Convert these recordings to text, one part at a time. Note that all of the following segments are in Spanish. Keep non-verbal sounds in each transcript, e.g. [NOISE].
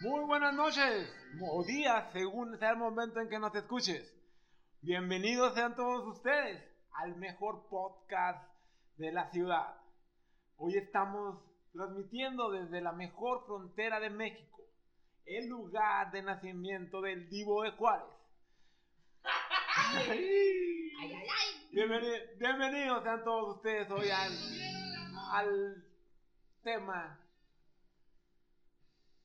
Muy buenas noches o días, según sea el momento en que nos escuches. Bienvenidos sean todos ustedes al mejor podcast de la ciudad. Hoy estamos transmitiendo desde la mejor frontera de México, el lugar de nacimiento del Divo de Juárez. Bienveni- bienvenidos sean todos ustedes hoy al, al tema.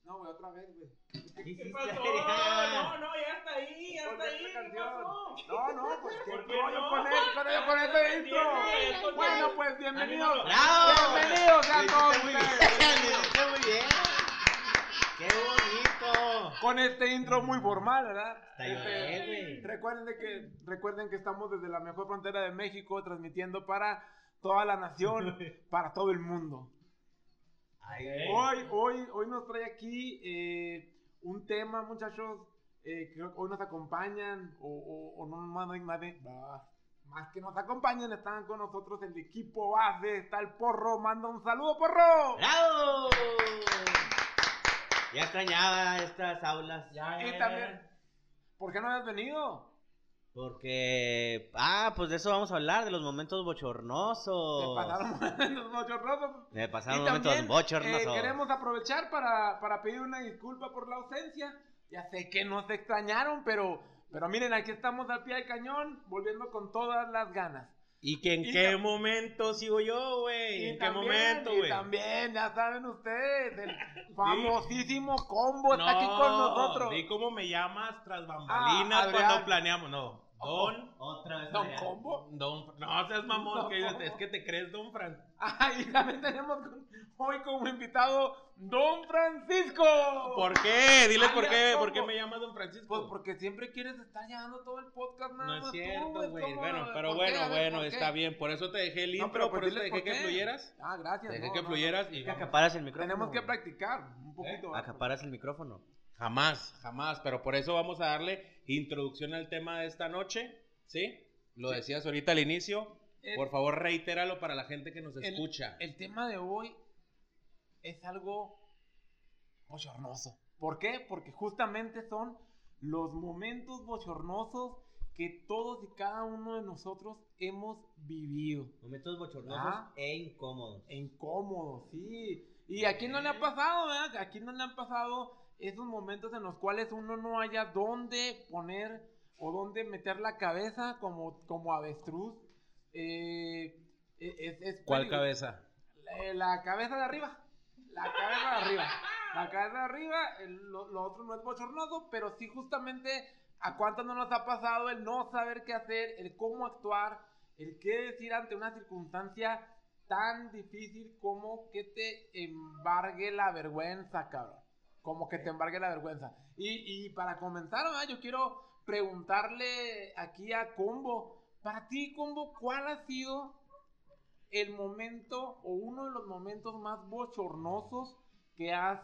No, güey, otra vez, güey. ¿Qué pasó? [LAUGHS] No, no, ya está ahí, ya está ahí. esta ¿Qué canción. pasó? No, no, pues qué ¿Por qué rollo no? con él, con él, con este intro. Bueno, pues bienvenidos. ¡Bravo! Bienvenidos Lo todos ustedes. hiciste muy bien. ¡Qué bonito! Con este intro muy formal, ¿verdad? Está Este, bien, güey. recuerden de que recuerden que estamos desde la mejor frontera de México transmitiendo para toda la nación, [LAUGHS] para todo el mundo. Ay, Hoy, hoy, hoy nos trae aquí eh, un tema, muchachos. eh, que hoy nos acompañan, o, o, o no más, más, más, más que nos acompañan, están con nosotros el equipo base, está el porro, manda un saludo, porro. ¡Bravo! Ya extrañaba estas aulas. Ya, Y también, ¿por qué no has venido? Porque. Ah, pues de eso vamos a hablar, de los momentos bochornosos. pasaron [LAUGHS] los bochornosos. Me pasaron Y momentos también, bochornosos. eh, queremos aprovechar para, para pedir una disculpa por la ausencia. Ya sé que nos extrañaron, pero, pero miren, aquí estamos al pie del cañón, volviendo con todas las ganas. ¿Y que en Y qué momento sigo yo, güey? Y ¿En qué también, momento, y güey? también, ya saben ustedes, el [LAUGHS] famosísimo combo está aquí con nosotros. Di cómo me llamas tras bambalinas Ah, cuando planeamos. No, Don. Otra vez. Don. Combo. Don. No seas mamón, que es que te crees Don Fran. Ah, y [LAUGHS] también tenemos con- hoy como invitado Don Francisco. ¿Por qué? Diles por qué. ¿Por qué me llamas Don Francisco? Pues porque siempre quieres estar llevando todo el podcast nada No es más tú, cierto, güey. Bueno, pero ¿Por bueno, qué? A ver, bueno, está bien. Por eso te dejé el No, intro, pero por pues eso te dejé que fluyeras. Ah, gracias. Te dejé no, que no, fluyeras y Que acaparas el micrófono. Tenemos que practicar un poquito. ¿verdad? Acaparas el micrófono. Jamás, jamás, pero por eso vamos a darle introducción al tema de esta noche, ¿sí? Lo Sí. decías ahorita al inicio, El- por favor reitéralo para la gente que nos el- escucha. El tema de hoy es algo bochornoso. ¿Por qué? Porque justamente son los momentos bochornosos que todos y cada uno de nosotros hemos vivido. Momentos bochornosos Ah. e incómodos. E incómodos, sí. Y aquí no le ha pasado, ¿verdad? Aquí no le han pasado esos momentos en los cuales uno no haya dónde poner o dónde meter la cabeza como, como avestruz. Eh, es, es ¿Cuál cabeza? La, la cabeza de arriba. La cabeza de arriba. La cabeza de arriba, el- lo, lo otro no es bochornoso, pero sí justamente a cuántos no nos ha pasado el no saber qué hacer, el cómo actuar, el qué decir ante una circunstancia tan difícil como que te embargue la vergüenza, cabrón. Como que te embargue la vergüenza. Y, y para comenzar, ¿verdad? yo quiero preguntarle aquí a Combo, para ti, Combo, ¿cuál ha sido el momento o uno de los momentos más bochornosos que has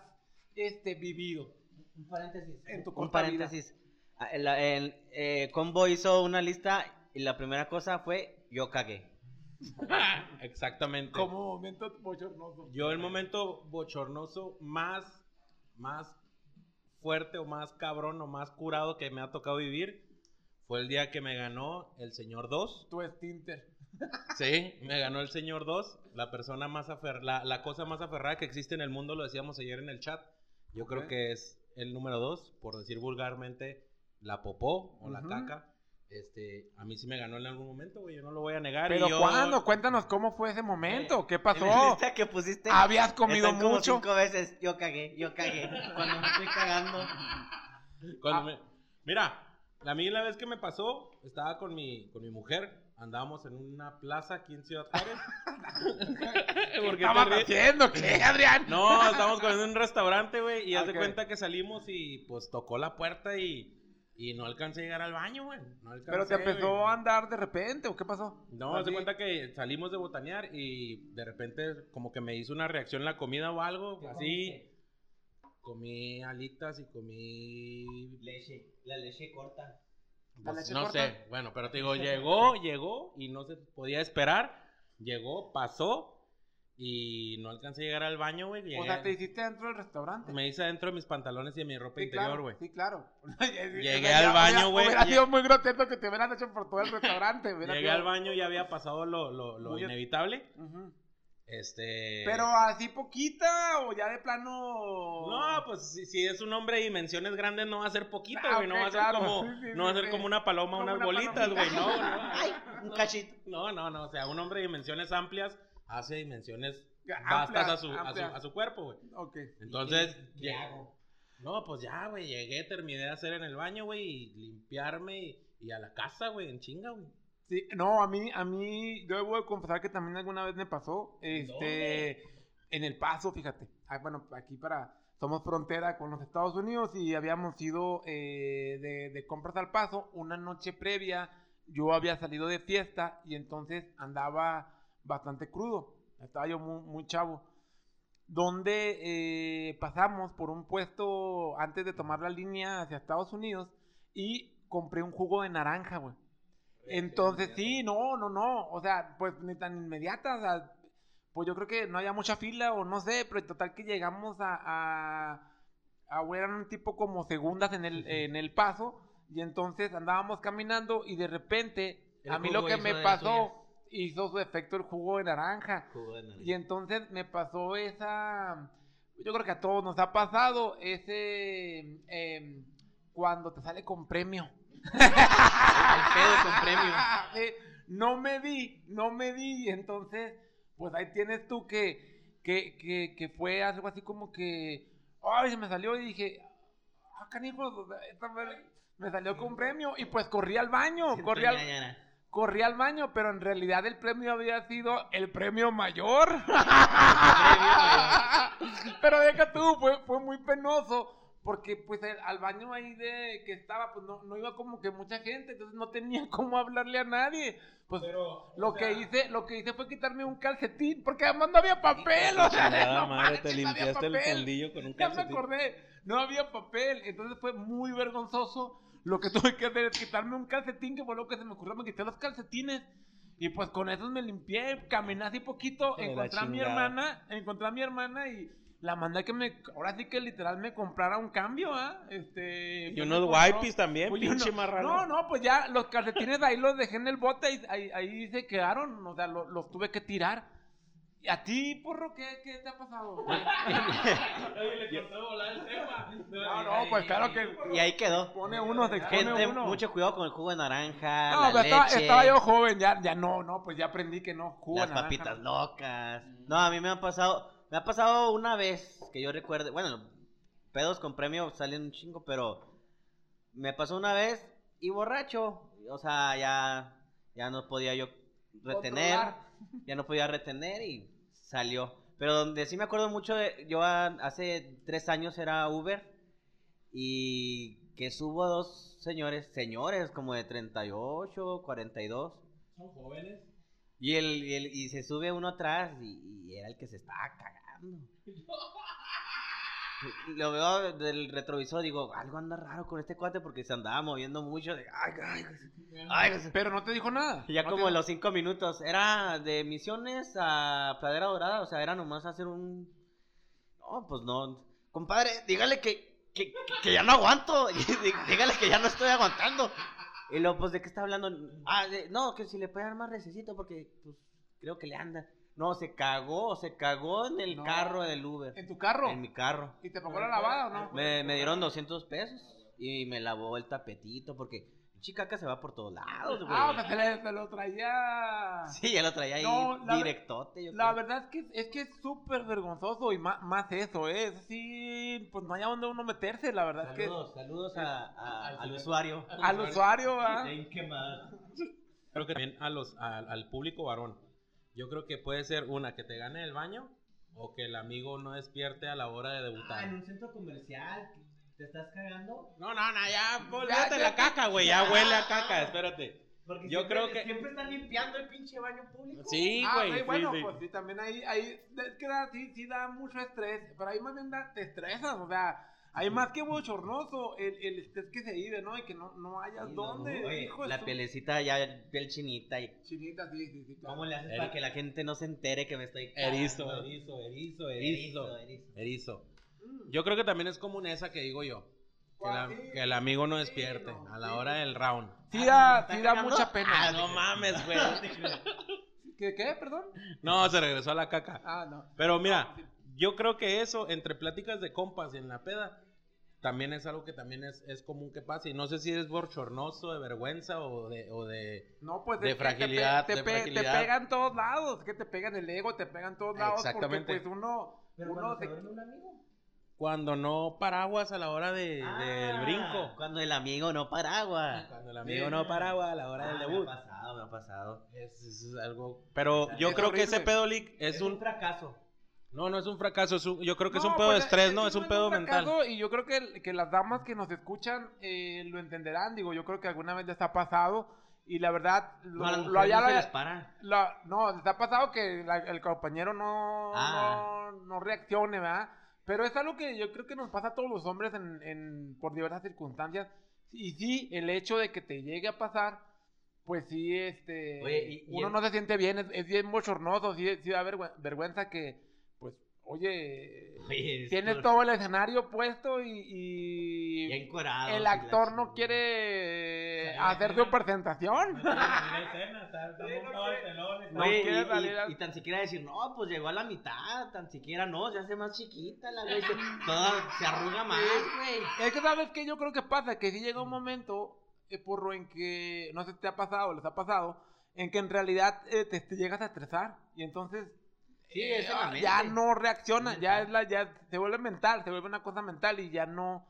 este, vivido? Un paréntesis. En tu un paréntesis. Ah, el- el, eh, Combo hizo una lista y la primera cosa fue yo cagué. [LAUGHS] Exactamente. Como momento bochornoso. Yo el momento bochornoso más, más fuerte o más cabrón o más curado que me ha tocado vivir fue el día que me ganó el señor 2. Tu estinter. [LAUGHS] Sí, me ganó el señor 2, la persona más afer la, la cosa más aferrada que existe en el mundo, lo decíamos ayer en el chat. Yo creo que es el número 2, por decir vulgarmente, la popó o la caca. Este, a mí sí me ganó en algún momento, güey, yo no lo voy a negar. ¿Pero yo, cuándo? Cuéntanos cómo fue ese momento. ¿Qué En la pasó? lista que pusiste. ¿Habías comido están como mucho? cinco veces. Yo cagué, yo cagué. Cuando me estoy cagando. Cuando Ah. me- Mira, a mí la vez que me pasó, estaba con mi, con mi mujer, andábamos en una plaza aquí en Ciudad Juárez. [LAUGHS] ¿Qué ¿Por qué estabas haciendo? ¿Qué, Adrián? No, estábamos comiendo en un restaurante, güey, y haz Ok. de cuenta que salimos y pues tocó la puerta y, y no alcancé a llegar al baño, güey. No Pero te empezó güey. a andar de repente, ¿o qué pasó? No, Así. cuenta que salimos de botanear y de repente como que me hizo una reacción la comida o algo, así. Comí alitas y comí Leche, la leche corta. ¿La Pues, leche no corta? sé, bueno, pero te digo, [LAUGHS] llegó, llegó y no se podía esperar, llegó, pasó y no alcancé a llegar al baño, güey. O llegué- sea, te hiciste dentro del restaurante. Me hice adentro de mis pantalones y de mi ropa Sí, interior, claro, güey. Sí, claro. [LAUGHS] Llegué al baño, güey, Hubiera sido muy grotesco que te hubieran hecho por todo el restaurante. Llegué sido- al baño y había pasado lo, lo, lo Muy- inevitable. Este. Pero así poquita o ya de plano. No, pues si, si es un hombre de dimensiones grandes no va a ser poquito, Ah, güey. no va a ser claro. como, Sí, sí, no va a ser sí. como una paloma, Como unas una bolitas, güey. No, no. [LAUGHS] Ay, un cachito. No, no, no. O sea, un hombre de dimensiones amplias hace dimensiones vastas a su, a su, a su cuerpo, güey. Ok. Entonces, ¿Qué hago? no, pues ya, güey, llegué, terminé de hacer en el baño, güey, y limpiarme y, y a la casa, güey, en chinga, güey. Sí, no, a mí, a mí, yo debo de confesar que también alguna vez me pasó, este, en El Paso, fíjate. Ah, bueno, aquí para, somos frontera con los Estados Unidos y habíamos ido eh, de, de compras al Paso una noche previa. Yo había salido de fiesta y entonces andaba bastante crudo. Estaba yo muy, muy chavo. Donde eh, pasamos por un puesto antes de tomar la línea hacia Estados Unidos y compré un jugo de naranja, güey. Entonces, sí, no, no, no. O sea, pues ni tan inmediata. O sea, pues yo creo que no había mucha fila o no sé, pero en total que llegamos a. a, a eran un tipo como segundas en el, en el paso. Y entonces andábamos caminando y de repente, El a mí lo que me pasó, hizo su efecto el jugo de naranja. Jugo de naranja. Y entonces me pasó esa. Yo creo que a todos nos ha pasado ese. em, cuando te sale con premio. El pedo con premio. [LAUGHS] No me di, no me di. y Entonces, pues ahí tienes tú que, que, que, que fue algo así como que. Ay, se me salió y dije. Ah, canijo, esta me salió con premio. Y pues corrí al baño, corrí al. Corrí al baño, pero en realidad el premio había sido el premio mayor. [LAUGHS] pero deja tú, fue, fue muy penoso. Porque pues el- al baño ahí de que estaba, pues no, no iba como que mucha gente, entonces no tenía [LAUGHS] cómo hablarle a nadie. Pues lo que hice, lo que hice fue quitarme un calcetín, porque además no había papel, o sea, no madre, manches, te no había limpiaste el papel. fundillo con un Ya me calcetín. acordé, no había papel, entonces fue muy vergonzoso. Lo que [LAUGHS] tuve que hacer es quitarme un calcetín, que fue lo que se me ocurrió, me quité los calcetines. Y pues con esos me limpié, caminé así poquito, encontré a mi hermana, encontré a mi hermana y la mandé que me, ahora sí que literal me comprara un cambio, ¿ah? Este... Y unos wipes también, Pues, pinche no, marrano. No, no, pues ya los calcetines ahí los dejé en el bote y ahí, ahí se quedaron, o sea, lo- los tuve que tirar. ¿Y a ti, porro, qué, qué te ha pasado? [LAUGHS] No, no, pues claro que Y ahí quedó. pone uno, expone Gente, uno. mucho cuidado con el jugo de naranja, No, la pero estaba, leche, estaba yo joven, ya, ya no, no, pues ya aprendí que no. jugo de las naranja, papitas no. locas. No, a mí me ha pasado, me ha pasado una vez que yo recuerde, bueno, pedos con premio salen un chingo, pero me pasó una vez y borracho, o sea, ya, ya no podía yo retener, Controlar. Ya no podía retener y salió. Pero donde sí me acuerdo mucho, de, yo hace tres años era Uber y que subo dos señores, señores como de 38, 42. Son jóvenes. Y, el, y, el- y se sube uno atrás y, y era el que se estaba cagando. [LAUGHS] Lo veo del retrovisor, digo, algo anda raro con este cuate porque se andaba moviendo mucho. De, ay, ay, ay, ay". Pero no te dijo nada. Y ya No como te- los cinco minutos, era de Misiones a Pradera Dorada, o sea, era nomás hacer un... No, pues no. Compadre, dígale que, que, que ya no aguanto, [LAUGHS] Dí- dígale que ya no estoy aguantando. Y luego, pues, ¿de qué está hablando? Ah, de- no, que si le puede dar más recesito porque, pues, creo que le anda. No, se cagó, se cagó en el No. carro del Uber. ¿En tu carro? En mi carro. ¿Y te pagó la lavada o no? Me, me dieron 200 pesos y me lavó el tapetito porque chicaca se va por todos lados, güey. Ah, o sea, se, le- se lo traía. Sí, ya lo traía ahí No, la- directote. yo La creo. verdad es que es que es súper vergonzoso y más, más eso, ¿eh? Es así, pues no hay a dónde uno meterse, la verdad Saludos, saludos a- a- al usuario. es que al usuario, ¿ah? [LAUGHS] Creo que también a los, al- al público varón. Yo creo que puede ser una que te gane el baño o que el amigo no despierte a la hora de debutar. un centro comercial, ¿te estás cagando? No, no, no, ya, Ya, olvídate ya. la caca, güey, ya huele a caca, espérate. Porque Yo siempre- creo que- Siempre están limpiando el pinche baño público. Sí, Ah, güey, sí, sí, bueno, sí. pues sí, también ahí, ahí, es que da, sí, sí da mucho estrés, pero ahí más bien da, te estresas, o sea, Hay más que bochornoso el, el estrés que se vive, ¿no? Y que no, no hayas Sí, dónde. no, oye, hijo la pielecita ya, piel chinita. Y... Chinita, sí, sí, sí. claro. ¿Cómo le haces Eri- para que la gente no se entere que me estoy Erizo, cagando? erizo, erizo, Erizo, erizo. erizo. Erizo. Mm. Yo creo que también es común esa que digo yo. Que, la-. Sí, que el amigo no sí, despierte no, a la sí. hora del round. Sí Ah, da, ¿está sí da mucha pena. Ah, no mames, güey. [LAUGHS] ¿Qué, qué, perdón? No, se regresó a la caca. Ah, no. Pero mira, yo creo que eso, entre pláticas de compas y en la peda, también es algo que también es, es común que pase. Y no sé si es bochornoso, de vergüenza o de... O de... No, pues De es te pe- fragilidad, te, de pe- te fragilidad. pega en todos lados, es que te pega en el ego, te pega en todos lados, Exactamente. porque pues uno, uno se- un amigo. Cuando no paraguas a la hora de, Ah, del brinco. Cuando el amigo no paraguas. Cuando el amigo no paraguas a la hora del Ah, debut. Me ha pasado, me ha pasado. Es, es algo... Pero yo Es creo que ese horrible. pedo, Lick, es, un... fracaso. No, no es un fracaso, es un- yo creo que es No, un pedo de pues, estrés, eh, ¿no? sí, Es un pedo mental. fracaso, Y yo creo que, que las damas que nos escuchan eh, lo entenderán, digo, yo creo que alguna vez les ha pasado, y la verdad, lo, No, lo- ya no se les para. la- no, les ha pasado que la- el compañero no, Ah. no, no reaccione, ¿verdad? Pero es algo que yo creo que nos pasa a todos los hombres en, en- por diversas circunstancias. Y sí, el hecho de que te llegue a pasar, pues sí, este, Oye, y- y uno el- no se siente bien, es, es bien bochornoso, sí, sí da vergüe- vergüenza que, oye, Oye, tienes esto- todo el escenario puesto y, y Ya encuerado, el sí, la actor no quiere Sí, hacer sí. su presentación. [LAUGHS] No Oye, quiere y- salir y, a- y tan siquiera decir, no, pues llegó a la mitad, tan siquiera no, se hace más chiquita la güey, se, toda, se arruga más, güey. Es que sabes que yo creo que pasa, que si llega un momento, eh, porro, en que, no sé si te ha pasado, les ha pasado, en que en realidad eh, te, te llegas a estresar y entonces Sí, es en la ah, mente. ya no reacciona, ya es la, ya se vuelve mental, se vuelve una cosa mental y ya no,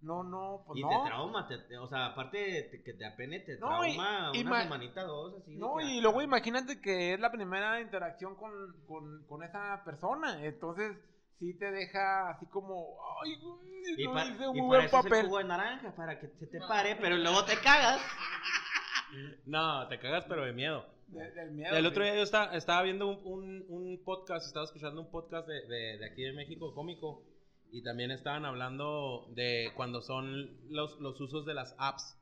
no, no, pues Y no. te trauma, te- te- o sea, aparte de te- que te apene, te No, y- trauma y una ma- semanita, dos, así. No, y ah, luego imagínate que es la primera interacción con, con, con esa persona, entonces sí te deja así como, ay, güey, Y, no pa- hice y un para buen eso es el papel. jugo de naranja, para que se te pare, pero luego te cagas. [LAUGHS] No, te cagas, pero de miedo. De- del miedo, El otro día yo estaba, estaba viendo un, un- un podcast, estaba escuchando un podcast de, de- de aquí de México, cómico, y también estaban hablando de cuando son los, los usos de las apps.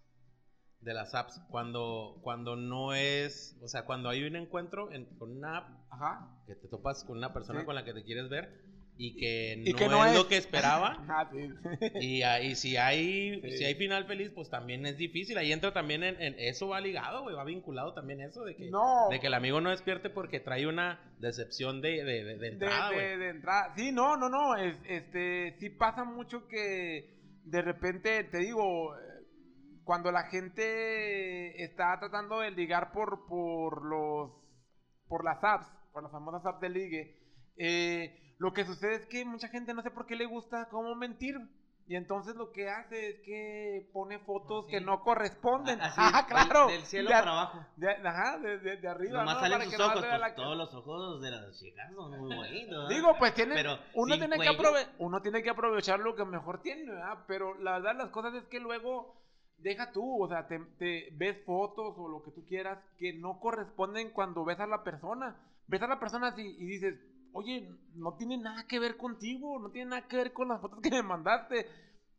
De las apps, cuando, cuando no es, o sea, cuando hay un encuentro en- con una app, Ajá. que te topas con una persona Sí. con la que te quieres ver y que no, Y que no es, es. lo que esperaba. [LAUGHS] Sí. Y, ahí si hay Sí. si hay final feliz, pues también es difícil. Ahí entra también en, en- eso va ligado, güey, va vinculado también eso de que No. de que el amigo no despierte porque trae una decepción de, de, de- de entrada, de- entrada. Sí, no, no, no. Es, este, sí pasa mucho que de repente, te digo, cuando la gente está tratando de ligar por, por los por las apps, por las famosas apps de ligue, eh, lo que sucede es que mucha gente no sé por qué le gusta cómo mentir. Y entonces lo que hace es que pone fotos Ah, que no corresponden. Así, ah, [LAUGHS] claro. Del, del cielo De- para abajo. de- ajá, de, de- arriba. Nomás ¿no? salen Para sus que ojos, pues, la- todos los ojos de las chicas son muy [LAUGHS] bonitos. Digo, pues tiene, Pero uno, tiene que aprove- uno tiene que aprovechar lo que mejor tiene, ¿verdad? Pero la verdad las cosas es que luego deja tú, o sea, te, te ves fotos o lo que tú quieras que no corresponden cuando ves a la persona. Ves a la persona así y dices, oye, no tiene nada que ver contigo, no tiene nada que ver con las fotos que me mandaste.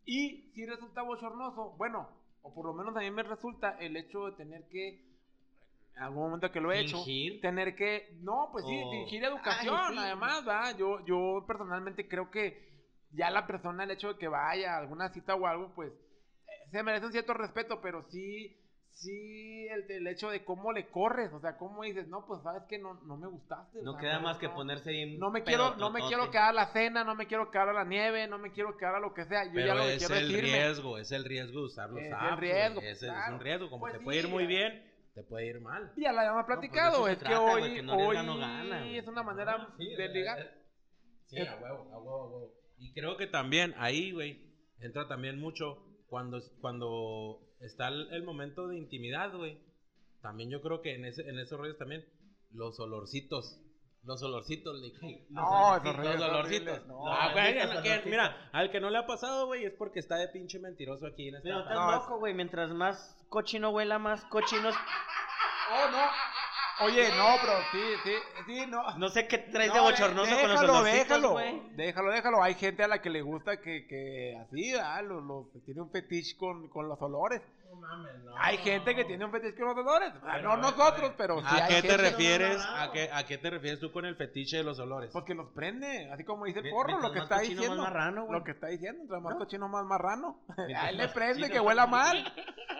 Y si resulta bochornoso, bueno, o por lo menos a mí me resulta el hecho de tener que, en algún momento que lo he hecho, Fingir. tener que, no, pues sí, O- fingir educación, Ay, sí. además, ¿verdad? Yo, yo personalmente creo que ya la persona, el hecho de que vaya a alguna cita o algo, pues eh, se merece un cierto respeto, pero sí, sí, el, el hecho de cómo le corres, o sea, cómo dices, no, pues sabes que no, no me gustaste. o No sea, queda más que no- ponerse bien. No me quiero, no me quiero quedar a la cena, no me quiero quedar a la nieve, no me quiero quedar a lo que sea. Yo Pero ya lo que es quiero el es irme. riesgo, es el riesgo de usar los Es el apps, güey, riesgo, es claro. un riesgo, como Pues te sí, puede ir muy bien, te puede ir mal. Ya la habíamos pues, platicado, se es que trata, hoy, que no arriesga, hoy no gana, es una manera Sí, de o ligar. es- Sí, Es- a huevo, a huevo, a huevo. Y creo que también ahí, güey, entra también mucho cuando, cuando está el, el momento de intimidad, güey. También yo creo que en, ese, en esos rollos también, los olorcitos. Los olorcitos, le dije. No, Los olorcitos. no. Ah, güey, Los al que- olorcitos. mira, al que no le ha pasado, güey, es porque está de pinche mentiroso aquí en esta Pero casa. estás loco, güey. Mientras más cochino huela, más cochinos. Oh, no. Oye, no, pero sí, sí, sí, no. No sé qué traes de No, bochornoso con los déjalo, olorcitos, déjalo, güey. déjalo, déjalo. Hay gente a la que le gusta que, que así, ah, los, los- que tiene un fetiche con, con los olores. No mames, no. Hay gente que tiene un fetiche con los olores. Ah, Pero, no nosotros, pero sí ¿A hay qué gente te refieres? ¿A qué, ¿A qué te refieres tú con el fetiche de los olores? Pues que los prende, así como dice el porro, lo que está diciendo. más marrano, güey. lo que está diciendo, entre más cochino, más marrano. [LAUGHS] A él le prende que huela mal.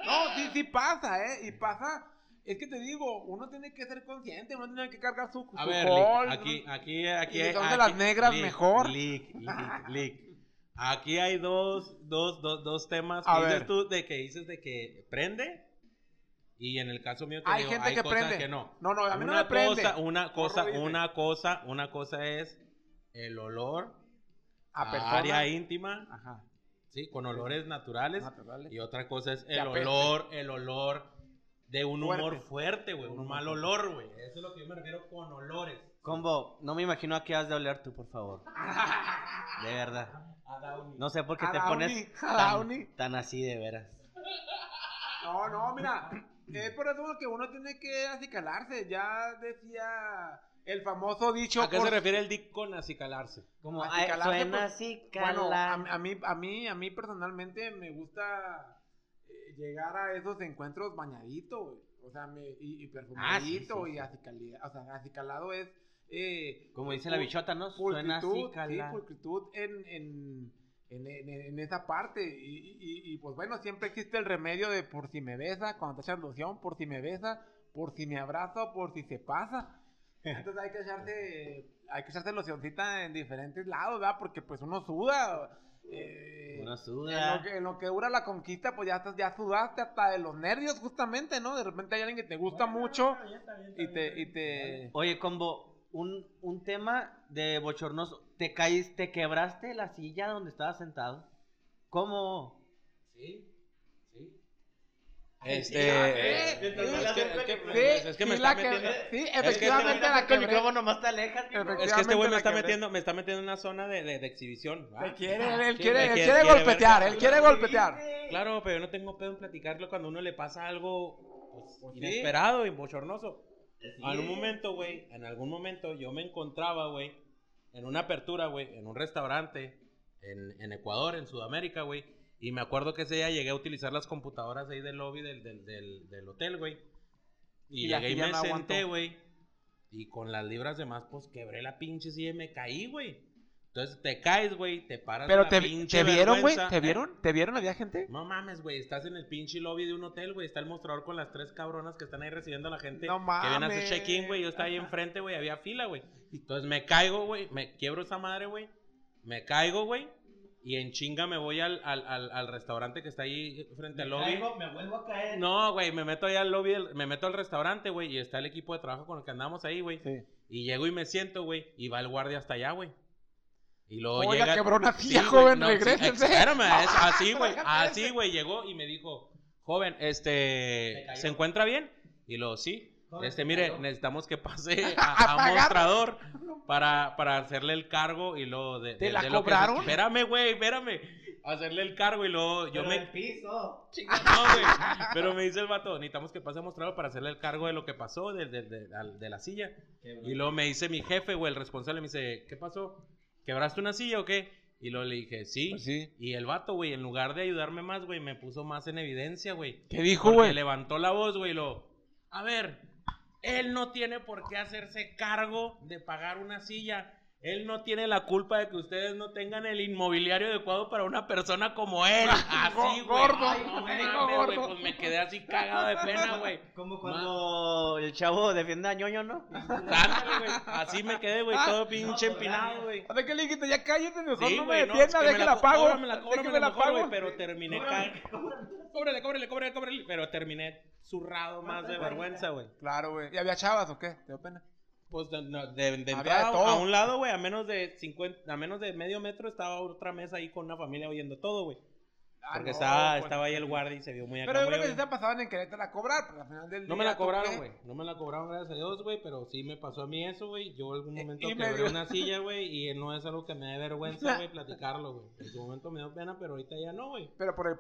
No, sí, sí pasa, ¿eh? Y pasa. Es que te digo, uno tiene que ser consciente, uno tiene que cargar su, A su ver, col, Lick, aquí, aquí, aquí. Y hay- son de las negras Lick, mejor. [LAUGHS] Lick, Lick. Aquí hay dos, dos, dos, dos temas A ver. tú de que dices de que prende. Y en el caso mío te Hay digo, gente hay que cosas prende. que no. No, no, a mí no una me prende. cosa, una cosa, una cosa, una cosa es el olor a a área íntima, Ajá. sí, con olores naturales. Naturales. Y otra cosa es el olor, el olor de un Fuerte. humor fuerte, güey, Un mal olor, güey. Eso es lo que yo me refiero con olores. Combo, no me imagino a qué has de oler tú, por favor. De verdad. No sé por qué te pones a tan, Downey. tan así de veras. No, no, mira, es por eso que uno tiene que acicalarse. Ya decía el famoso dicho. ¿A qué por- se refiere el dick con acicalarse? Como Así ay, calarse, suena pues, así, Bueno, a, a mí, a mí, a mí personalmente me gusta llegar a esos encuentros bañadito, güey. O sea, me, y, y perfumadito Ah, sí, sí, y acicali- o sea, acicalado es. eh, Como dice la bichota, ¿no? Suena así, pulcritud, sí, cala. pulcritud en, en, en, en- esa parte. Y, y- y, pues bueno, siempre existe el remedio de por si me besa, cuando te echas loción, por si me besa, por si me abraza, por si se pasa. [LAUGHS] Entonces hay que echarse, hay que echarse locioncita en diferentes lados, ¿verdad? Porque pues uno suda. Eh, Uno en lo, que, en lo que dura la conquista, pues ya estás, ya sudaste hasta de los nervios, justamente, ¿no? De repente hay alguien que te gusta mucho y te, y te. Oye, Combo, un, un tema de bochornoso. ¿Te caíste, te quebraste la silla donde estabas sentado? ¿Cómo? Sí. Este. eh, es que- eh, que- que- Sí, es que me la está que- metiendo. sí, que efectivamente me- la el quebré. micrófono más te alejas. Es que este güey me está metiendo, me está metiendo en una zona de, de, de exhibición. Él quiere, él, él quiere, él quiere- golpetear, que- él quiere golpetear. Claro, pero yo no tengo pedo en platicarlo cuando a uno le pasa algo pues, Pues inesperado y bochornoso. En algún momento, güey, en algún momento yo me encontraba, güey, en una apertura, güey, en un restaurante en, en Ecuador, en Sudamérica, güey. Y me acuerdo que ese día llegué a utilizar las computadoras ahí del lobby del, del, del, del hotel, güey. Y, Y llegué y me no senté, güey. Y con las libras de más, pues quebré la pinche silla y me caí, güey. Entonces te caes, güey, te paras Pero la te, pinche te vieron, güey, ¿te ¿eh? vieron? ¿Te vieron? ¿Había gente? No mames, güey, estás en el pinche lobby de un hotel, güey, está el mostrador con las tres cabronas que están ahí recibiendo a la gente No que viene a hacer mames. check-in, güey, yo estaba ahí enfrente, güey, había fila, güey. Entonces me caigo, güey, me quiebro esa madre, güey, me caigo, güey, y en chinga me voy al, al, al, al restaurante que está ahí frente al lobby. me vuelvo a caer. No, güey, me meto ahí al lobby, me meto al restaurante, güey, y está el equipo de trabajo con el que andamos ahí, güey. Sí. Y llego y me siento, güey, y va el guardia hasta allá, güey. Y luego Oiga, llega... quebró una Sí, silla, güey, joven, no, sí, espérame, es [LAUGHS] así, güey, así, güey, llegó y me dijo, joven, este. ¿se encuentra bien? Y luego, sí, este, mire, necesitamos que pase [LAUGHS] ¿A mostrador para, para hacerle el cargo y luego de, ¿Te de- la de lo que- cobraron? espérame, güey, espérame, hacerle el cargo y luego yo me... piso. No, güey. Pero me dice el vato, necesitamos que pase a mostrarlo para hacerle el cargo de lo que pasó, de, de- de- al- de la silla. Y luego me dice mi jefe, güey, el responsable, me dice, ¿qué pasó? ¿Quebraste una silla o qué? Y luego le dije, sí. Pues sí. Y el vato, güey, en lugar de ayudarme más, güey, me puso más en evidencia, güey. ¿Qué dijo, güey? levantó la voz, güey, y lo... A ver, él no tiene por qué hacerse cargo de pagar una silla. Él no tiene la culpa de que ustedes no tengan el inmobiliario adecuado para una persona como él. [LAUGHS] Así, güey. Gordo, Ay, no me mames, gordo. Pues me quedé así cagado de pena, güey. Como cuando el chavo defiende a ñoño, ¿no? Güey. Así me quedé, güey, Ah, todo pinche empinado, güey. ¿A ver qué le dijiste? Ya cállate, mejor Sí, no me güey, no, defienda, es que co- pago. cóbramela, la pago. pero terminé cagado. Cóbrele, cóbrele, cóbrele, cóbrele. Pero terminé zurrado más de vergüenza, güey. Claro, güey. ¿Y había chavas o qué? ¿Te dio pena? Pues de, no, de, de entrada, a un lado, güey, a menos de 50, a menos de medio metro estaba otra mesa ahí con una familia oyendo todo, güey. Ah, Porque no, estaba, pues, estaba ahí el guardia y se vio muy acá. Pero yo creo que sí se pasaban en Querétaro a cobrar, pero al final del No me la ¿tú cobraron, güey. No me la cobraron, gracias a Dios, güey. Pero sí me pasó a mí eso, güey. Yo en algún momento y me quebré dio- una [LAUGHS] silla, güey. Y no es algo que me dé vergüenza, güey, platicarlo, güey. En su momento me dio pena, pero ahorita ya no, güey. Pero por el...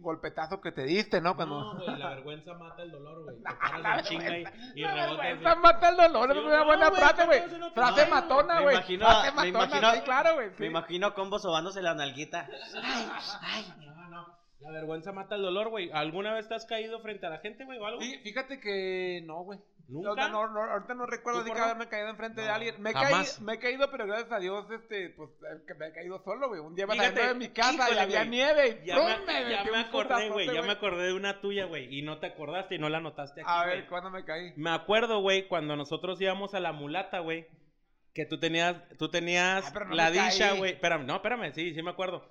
golpetazo que te diste, ¿no? Cuando... No, güey, la vergüenza mata el dolor, güey. [LAUGHS] Te paras en chinga y, y La vergüenza mata el dolor, Sí, es una no, buena güey, frase, güey. ¿qué te Frase no, matona, me güey. imagino- Frase me matona, imagino- sí, claro, güey. sí. Me imagino combo sobándose la nalguita. No, no. La vergüenza mata el dolor, güey. ¿Alguna vez te has caído frente a la gente, güey, o algo? Sí, fíjate que no, güey. ¿Nunca? Ahorita no, no, ahorita no recuerdo ¿Tú, así que haberme caído enfrente de No, alguien. Me he, caído, me he caído, pero gracias a Dios, este, pues, me he caído solo, güey. Un día Fíjate, saliendo de mi casa y híjole, había güey. nieve y Ya ¡pum! me, ya me acordé, güey. Ya me acordé de una tuya, güey. Y no te acordaste y no la notaste aquí. A ver, ¿cuándo me caí? Me acuerdo, güey, cuando nosotros íbamos a la mulata, güey. Que tú tenías, tú tenías Ah, no la me dicha, güey. Espérame, no, espérame, sí, sí me acuerdo.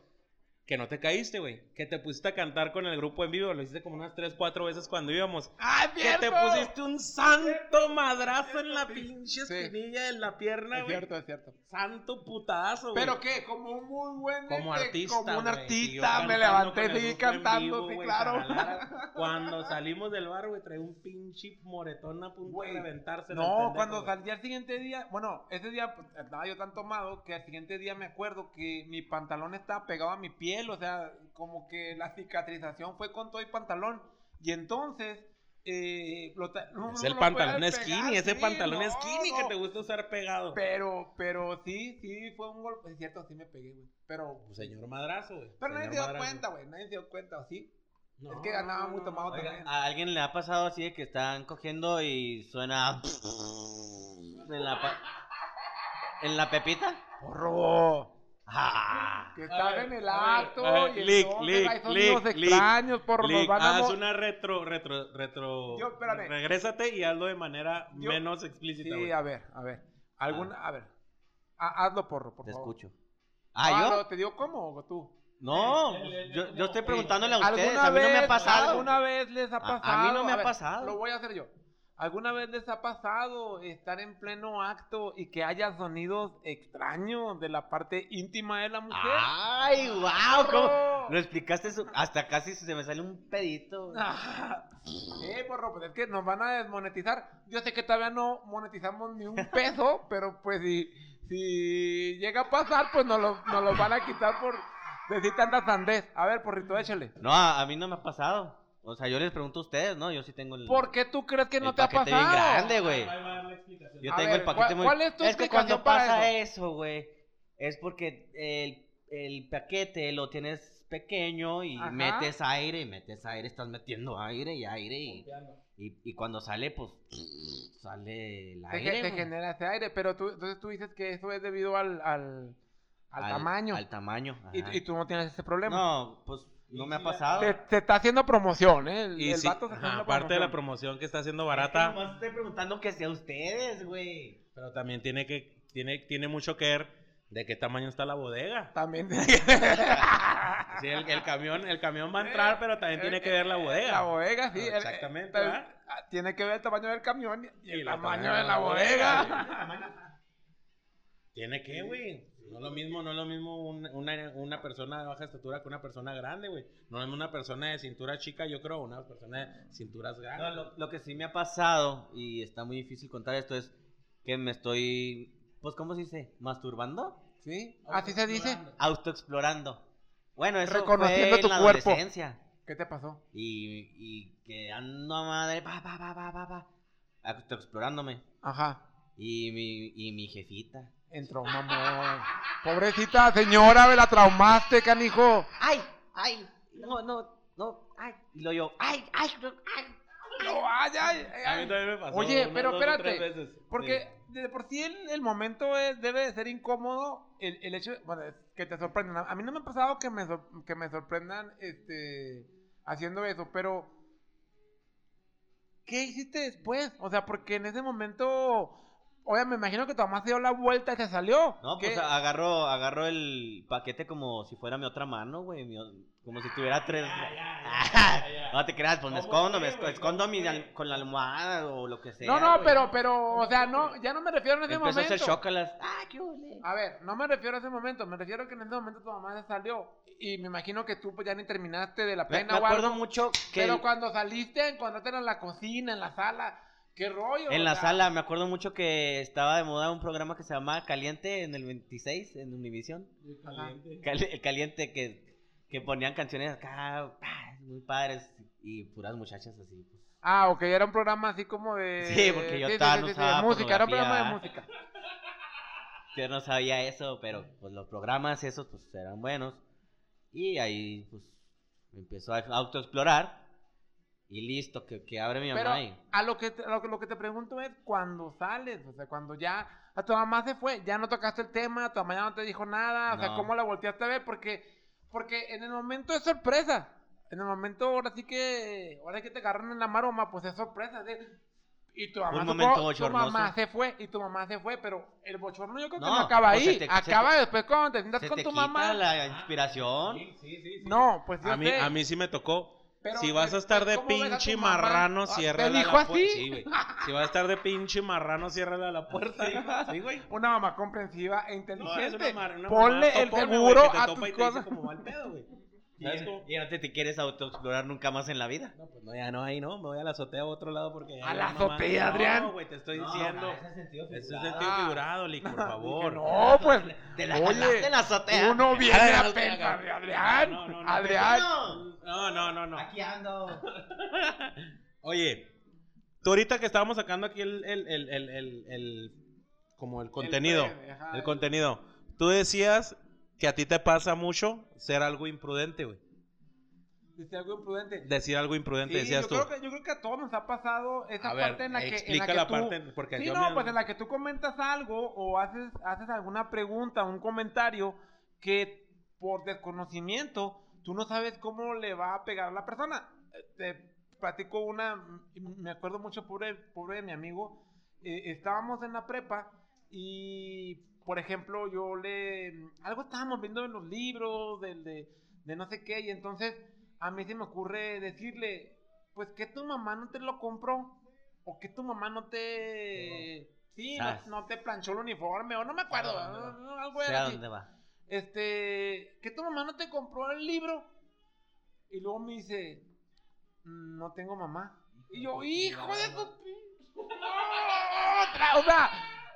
Que no te caíste, güey. Que te pusiste a cantar con el grupo en vivo. Lo hiciste como unas 3, 4 veces cuando íbamos. ¡Ah, es Que cierto! te pusiste un santo madrazo en la Sí. pinche Sí. espinilla de la pierna, Es güey. cierto, es cierto. Santo putazo, güey. ¿Pero qué? Como un muy buen... Como este, artista, Como un artista, me levanté y seguí en cantando, vivo, sí, güey, claro. [LAUGHS] Cuando salimos del bar, güey, traía un pinche moretón a punto Güey, de reventarse. No, pendejo, cuando salí al siguiente día, bueno, ese día pues, estaba yo tan tomado que al siguiente día me acuerdo que mi pantalón estaba pegado a mi piel, o sea, como que la cicatrización fue con todo y pantalón. Y entonces, eh, lo no, Es no el lo pantalón puedes skinny, pegar, ese sí, pantalón no, skinny no. que te gusta usar pegado. Pero, pero sí, sí, fue un golpe, es cierto, sí me pegué, güey. Pero, señor madrazo, güey. pero nadie se dio madrazo. cuenta, güey, nadie se dio cuenta, ¿o sí? No, Es que andaba muy tomado Oiga, también. ¿A alguien le ha pasado así de que están cogiendo y suena en la en la pepita? ¡Porro! Ah. Que ver, en el ver, acto ver, y lick, entonces lick, hay sonidos lick, extraños, porro, nos Lick, van a... haz una retro, retro, retro. Yo, espérame. Regrésate y hazlo de manera Yo- menos explícita, Sí, a ver, a ver. Alguna, a ver. Ha- hazlo, porro, por Te favor. escucho. Ah, ¿yo? ¿Te dio cómo o tú? No, él, yo, yo estoy preguntándole a ustedes, ¿Alguna a mí no me ha vez- pasado. ¿Alguna vez les ha pasado? a mí no me ha ver, pasado. Lo voy a hacer yo. ¿Alguna vez les ha pasado estar en pleno acto y que haya sonidos extraños de la parte íntima de la mujer? Ay, wow, ¿cómo? Lo explicaste su- hasta casi se me sale un pedito. [LAUGHS] Eh, porro, pues es que nos van a desmonetizar. Yo sé que todavía no monetizamos ni un peso, [LAUGHS] pero pues si, si llega a pasar, pues nos lo, nos lo van a quitar por decir tanta sandez. A ver, porrito, échale. No, a, a mí no me ha pasado. O sea, yo les pregunto a ustedes, ¿no? Yo sí tengo el, ¿Por qué tú crees que no te ha paquete pasado? bien grande, güey. Yo A tengo ver, el paquete ¿cuál- muy... cuál es tu es que cuando pasa eso? güey, es porque el, el paquete lo tienes pequeño y Ajá. metes aire y metes aire, estás metiendo aire y aire y, y, y cuando sale, pues, sale el aire, te genera ese aire, pero tú, entonces tú dices que eso es debido al, al, al tamaño. Al tamaño, y, y tú no tienes ese problema. No, pues, no me ha pasado. Te, te está haciendo promoción, ¿eh? El, Y el sí, vato está ajá, aparte de la promoción. que está haciendo Es que barata, nomás estoy preguntando que sea ustedes, güey. pero también tiene que tiene tiene mucho que ver de qué tamaño está la bodega. También [LAUGHS] Sí, el, el camión el camión va a entrar, pero también tiene que ver la bodega. La bodega, sí. Ah, exactamente, el- ¿verdad? ah, tiene que ver el tamaño del camión y el Y la tamaño tamaño de la bodega. Tiene que, güey. No es lo mismo, no es lo mismo un- una, una persona de baja estatura que una persona grande, güey. No es una persona de cintura chica, yo creo, una persona de cinturas No, grandes. lo, lo que sí me ha pasado, y está muy difícil contar esto, es que me estoy, pues, ¿cómo se dice? ¿Masturbando? ¿Sí? Así se dice. Autoexplorando. Bueno, eso Reconociendo fue tu en la cuerpo. adolescencia. ¿Qué te pasó? Y, y que ando a madre, pa, pa, pa, pa, pa, pa, autoexplorándome. Ajá. Y mi, y mi jefita. Entró un mamón. Pobrecita señora, me la traumaste, canijo. ¡Ay! ¡Ay! No, no, no, ¡ay! Y lo yo, ¡ay! ¡ay! no, ¡ay! No, ay, ay, ay, A mí también me pasó. Oye, pero dos espérate, veces. Porque de por sí el, el momento es- debe de ser incómodo el, el hecho de, bueno, es que te sorprendan. A mí no me ha pasado que me, que me sorprendan este, haciendo eso, pero ¿qué hiciste después? O sea, porque en ese momento, oye, me imagino que tu mamá se dio la vuelta y se salió. No, ¿Qué? pues agarro, agarro el paquete como si fuera mi otra mano, güey. mi como si tuviera tres. [LAUGHS] no te creas, pues me ¿Cómo escondo, me escondo ¿Cómo mi al- con la almohada o lo que sea. no, no, güey. pero, pero, o sea, no, ya no me refiero en ese Empezó a momento. hacer chócalas. ¡Ah, qué ole! A ver, no me refiero a ese momento, me refiero a que en ese momento tu mamá se salió. Y me imagino que tú pues ya ni terminaste de la Me, pena me o acuerdo algo. mucho que Pero cuando saliste, encontraste en la cocina, en la sala, qué rollo. en la sea, sala, me acuerdo mucho que estaba de moda un programa que se llamaba Caliente en el 26, en Univision. Ajá. Cali- Caliente, que que ponían canciones acá, muy padres, y puras muchachas así, pues. Ah, ok, era un programa así como de... Sí, porque yo estaba- no de usaba música, era un programa de música. Yo no sabía eso, pero pues los programas esos pues eran buenos. Y ahí pues me empezó a autoexplorar. Y listo, que, que abre mi mamá Pero ahí. a lo que, te, a lo que lo que te pregunto es cuando sales, o sea, cuando ya a tu mamá se fue, ya no tocaste el tema, tu mamá ya no te dijo nada, o sea, No. ¿cómo la volteaste a ver? Porque, porque en el momento es sorpresa. En el momento, ahora sí que, ahora que te agarran en la maroma, pues es sorpresa. ¿sí? Y tu mamá, Un se momento fue, tu bochornoso. mamá se fue, y tu mamá se fue, pero el bochorno yo creo que no, No, acaba pues se ahí, te- se acaba te- después cuando te sientas Se con te tu quita mamá. la inspiración. Sí, sí, sí. No, pues yo A mí, sé. a mí sí me tocó. Pero, si vas a estar de ¿cómo ves a tu pinche marrano, Ah, ¿te ciérrale dijo la puerta. Sí, güey. Si vas a estar de pinche marrano, ciérrale a la puerta. Sí, güey. Una mamá comprensiva e No, inteligente. es una mar- una Ponle mamá el seguro a tus cosas. como mal pedo, güey. Y, ¿Sabes cómo? y no te, te quieres autoexplorar nunca más en la vida. No, pues no, ya no, ahí no. Me voy a la azotea a otro lado porque. ¿A la mamá- azotea, Adrián? No, güey, te estoy diciendo. ese sentido Ese es figurado. sentido figurado, Lick, por [LAUGHS] favor. no, pues. Te la oye, en la azotea. Uno [LAUGHS] viene a pensar de Adrián. no, no, no, Adrián. No, no, no, no. Aquí ando. [LAUGHS] Oye, tú ahorita que estábamos sacando aquí el, el, el, el, el- el- como el contenido, el- contenido, tú decías que a ti te pasa mucho ser algo imprudente, güey. Dice algo imprudente. Decir algo imprudente, Sí, decías yo tú. creo, que, yo creo que a todos nos ha pasado esa A ver, parte en la que, en la explica que la tú, parte, porque Sí, yo no, me- pues en la que tú comentas algo o haces, haces alguna pregunta, un comentario que por desconocimiento tú no sabes cómo le va a pegar a la persona. Eh, Te platico una, me acuerdo mucho, pobre, pobre de mi amigo, eh, estábamos en la prepa y, por ejemplo, yo le... Algo estábamos viendo en los libros del de, de no sé qué y entonces a mí se me ocurre decirle, pues que tu mamá no te lo compró o que tu mamá no te... Sí, no, no te planchó el uniforme o no me acuerdo, no, no, algo era así. dónde va. Este, que tu mamá no te compró el libro. Y luego me dice, "Mm, no tengo mamá. Y yo, hijo de tu... pi- Otra, [LAUGHS] o sea,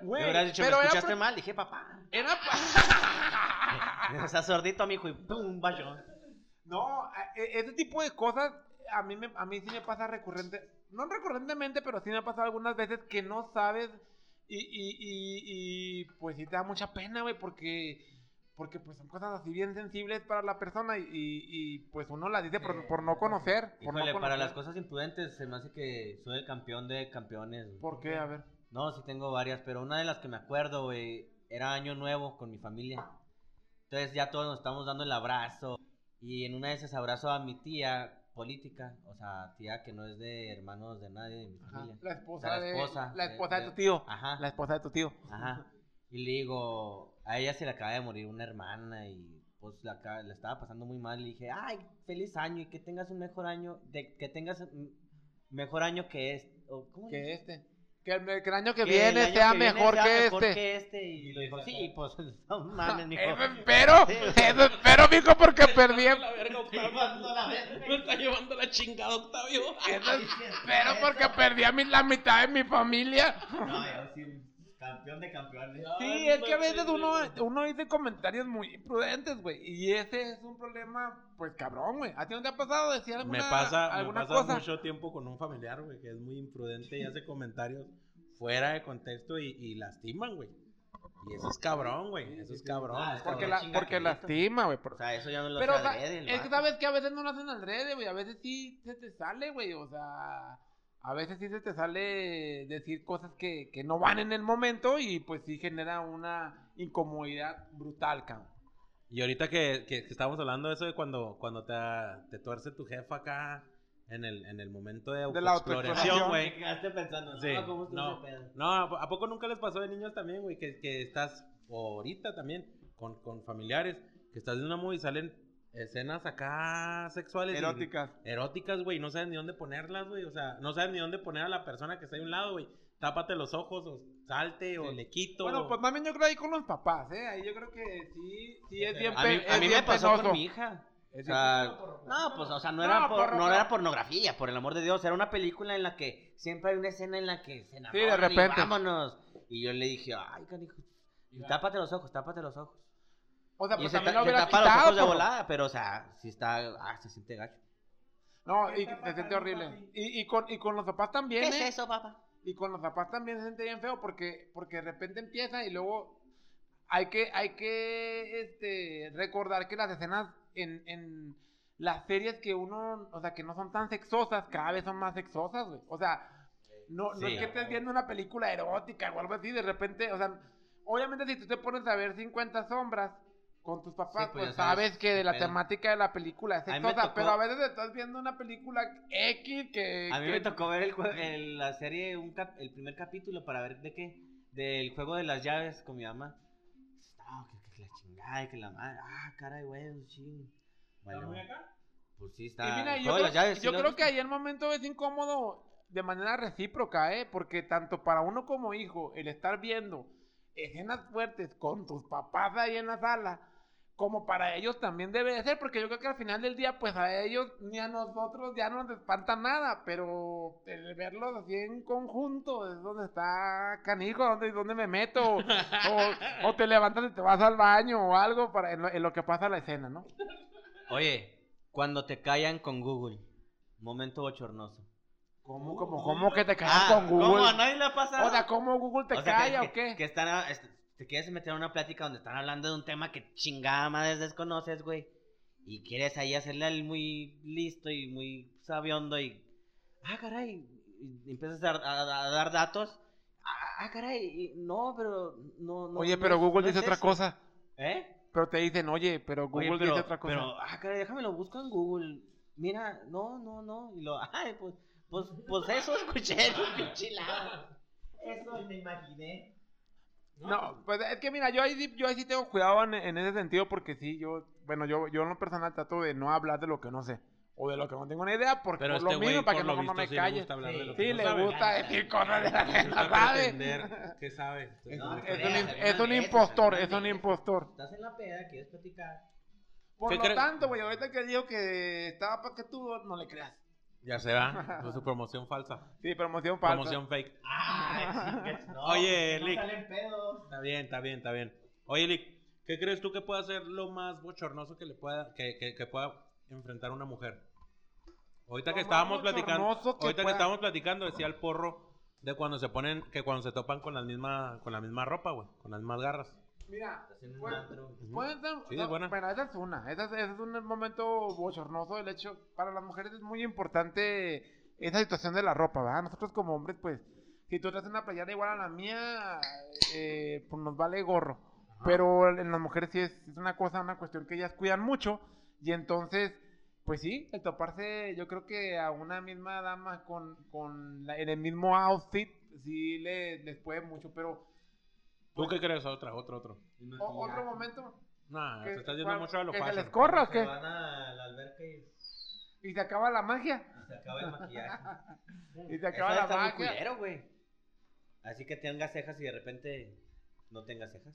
güey, Me hubieras dicho, pero me escuchaste pro- mal, dije papá. Era pa- [LAUGHS] O sea, sordito, mijo, y pum, bachón. No, e- ese tipo de cosas a mí, me, a mí sí me pasa recurrente, no recurrentemente, pero sí me ha pasado algunas veces que no sabes y, y, y, y, pues sí te da mucha pena, güey, porque, porque pues son cosas así bien sensibles para la persona y, y, y, pues uno las dice por, por no conocer. Por no Híjole, para conocer. las cosas imprudentes se me hace que soy el campeón de campeones. ¿Por qué? A ver. No, sí tengo varias, pero una de las que me acuerdo, güey, era año nuevo con mi familia. Entonces ya todos nos estamos dando el abrazo. Y en una de esas abrazo a mi tía política, o sea, tía que no es de hermanos de nadie de mi Ajá, familia. La esposa, O sea, la de, esposa la de- esposa de, de- tu tío. Ajá. La esposa de tu tío. Ajá. Y le digo, a ella se le acaba de morir una hermana y pues la, la estaba pasando muy mal. Le dije, ay, feliz año y que tengas un mejor año, de, que tengas mejor año que este. ¿cómo Que este. Que el, que el año que, Que el viene año sea que viene mejor sea que mejor este. que este. Y le dijo, sí, [LAUGHS] pues [LAUGHS] no mames, mijo. Eso espero, eso espero, mijo, porque perdí. La verga, Octavio. Me está llevando la chingada, Octavio. Eso espero porque perdí a mi, la mitad de mi familia. No, yo sí, campeón de campeones. Sí, es que a veces uno, uno dice comentarios muy imprudentes, güey. Y ese es un problema, pues cabrón, güey. ¿A ti no te ha pasado decir alguna, Me pasa, me alguna pasa cosa? mucho tiempo con un familiar, güey, que es muy imprudente y hace [LAUGHS] comentarios fuera de contexto y, y lastiman, güey. Y eso es cabrón, güey. Eso es cabrón. Ah, es Porque, cabrón. la, porque lastima, güey. por- O sea, eso ya no lo Pero, o hace sea, adrede el es que sabes que a veces no lo hacen adrede, güey. A veces sí se te sale, güey. O sea, a veces sí se te sale decir cosas que, que no van en el momento y pues sí genera una incomodidad brutal, cabrón. Y ahorita que, que, que estábamos hablando de eso de cuando, cuando te, te tuerce tu jefa acá en el, en el momento de De la autoexploración, güey. Quedaste pensando, Sí, no, ¿cómo no, no, ¿a poco nunca les pasó de niños también, güey? Que, que estás, o ahorita también, con, con familiares, que estás en una movie y salen escenas acá sexuales. y- Eróticas. eróticas, güey, no saben ni dónde ponerlas, güey. O sea, no saben ni dónde poner a la persona que está a un lado, güey. Tápate los ojos, o salte, o Sí. le quito. Bueno, o- pues más bien yo creo ahí con los papás, ¿eh? Ahí yo creo que sí, sí es bien A mí, a mí bien me pasó penoso. con mi hija. Es O sea, no, pues, o sea, no No, era, por- por- no era pornografía, por el amor de Dios. Era una película en la que siempre hay una escena en la que se enamoran de repente. y vámonos. Y yo le dije, ay, canijo, tápate los ojos, tápate los ojos. O sea, pues se, también ta- lo se hubiera tapa los quitado. ojos de volada, pero, o sea, sí está, ah, se siente gacho. No, y se siente horrible. Y, y, con, y con los papás también, ¿eh? eso, papá? Y con los papás también se siente bien feo porque, porque de repente empieza y luego hay que, hay que este, recordar que las escenas en, en las series que uno, o sea, que no son tan sexosas, cada vez son más sexosas, güey. O sea, no, no es que estés viendo una película erótica o algo así, de repente, o sea, obviamente si tú te pones a ver 50 sombras con tus papás, Sí, pues, pues, sabes sabes que de la pedo. temática de la película es A mí me sexosa, tocó- pero a veces estás viendo una película X que... A mí que- me tocó ver el, el- la serie, un cap- el primer capítulo para ver de qué, del juego de las llaves con mi mamá. No, que, que la chingada, y que la madre, ah, caray, güey, un ching. Vale, güey. Pues sí, está. Y mira, el yo de creo, llaves, yo creo que ahí el momento es incómodo de manera recíproca, ¿eh? Porque tanto para uno como hijo, el estar viendo escenas fuertes con tus papás ahí en la sala, como para ellos también debe de ser, porque yo creo que al final del día, pues a ellos ni a nosotros ya no nos espanta nada, pero el verlos así en conjunto es donde está canijo, donde, donde me meto, o, o- o te levantas y te vas al baño o algo para en lo, en lo que pasa la escena, ¿no? Oye, cuando te callan con Google, momento bochornoso. ¿Cómo, cómo, cómo que te caes Ah, con Google? ¿cómo a nadie le ha pasado? O sea, ¿cómo Google te O sea, calla que, o qué? Que están, a- est- te quieres meter en una plática donde están hablando de un tema que chingada madre desconoces, güey. Y quieres ahí hacerle al muy listo y muy sabiondo y... Ah, caray. Y empiezas a, a- a dar datos. Ah, caray. y- No, pero... No, no, Oye, pero Google no es dice otra eso. cosa. ¿Eh? Pero te dicen, oye, pero Oye, Google pero, dice otra cosa. pero, ah, caray, déjame lo busco en Google. Mira, no, no, no. Y lo, ay, pues, pues, pues eso escuché, pinche. Eso me imaginé. No, pues es que mira, yo ahí, sí- yo ahí sí tengo cuidado en, en ese sentido porque sí, yo, bueno, yo, yo en lo personal trato de no hablar de lo que no sé. O de lo que no tengo ni idea, porque Pero por este lo güey, mismo, para que no, me sí le calle. Sí, que le sabe. gusta [LAUGHS] decir cosas de la que Le no gusta sabe. que sabe. No, Es, que un, es impostor, es un impostor. Estás en la peda, quieres platicar. Por ¿Qué lo tanto, güey, ahorita que dijo que estaba paquetudo, no le creas. Ya se va. Fue [LAUGHS] su promoción falsa. Sí, promoción falsa. Promoción fake. [LAUGHS] Ay, [LAUGHS] no, Oye, no Lick. salen pedos. Está bien, está bien, está bien. Oye, Lick, ¿qué crees tú que pueda ser lo más bochornoso que le pueda, que, que, que pueda enfrentar una mujer? Ahorita Lo que estábamos platicando, que ahorita que estábamos platicando, decía el porro de cuando se ponen, que cuando se topan con la misma, con la misma ropa, güey, con las mismas garras. Mira, Estás en un pues, antro. Puede ser- Sí, no, es buena. Bueno, esa es una. Esa es, ese es un momento bochornoso. El hecho, para las mujeres es muy importante esa situación de la ropa, ¿verdad? Nosotros como hombres, pues, si tú traes una playera igual a la mía, eh, pues nos vale gorro. Pero en las mujeres sí es, es una cosa, una cuestión que ellas cuidan mucho. Y entonces, pues sí, el toparse, yo creo que a una misma dama con, con la- en el mismo outfit, sí le, les puede mucho. Pero ¿Tú qué crees? Otra, otro, otro. o- otro momento, Nah, que- te estás yendo cuál- mucho a lo que se les corra o Se qué? van a la alberca y, Y se acaba la magia. y se acaba el maquillaje. Y se acaba Eso la está muy magia. culero, güey. Así que tengas cejas y de repente no tengas cejas.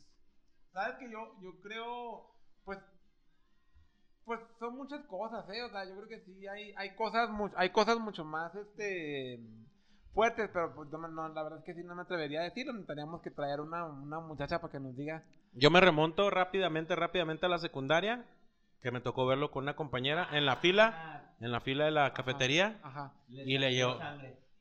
¿Sabes que yo, yo creo, pues, pues son muchas cosas, ¿eh? O sea, yo creo que sí hay, hay cosas, mu- hay cosas mucho más, este, fuertes, pero pues no, no, la verdad es que sí no me atrevería a decirlo. Necesitaríamos que traer una, una muchacha para que nos diga. Yo me remonto rápidamente, rápidamente a la secundaria, que me tocó verlo con una compañera en la fila, en la fila de la cafetería. Ajá. Y le llegó-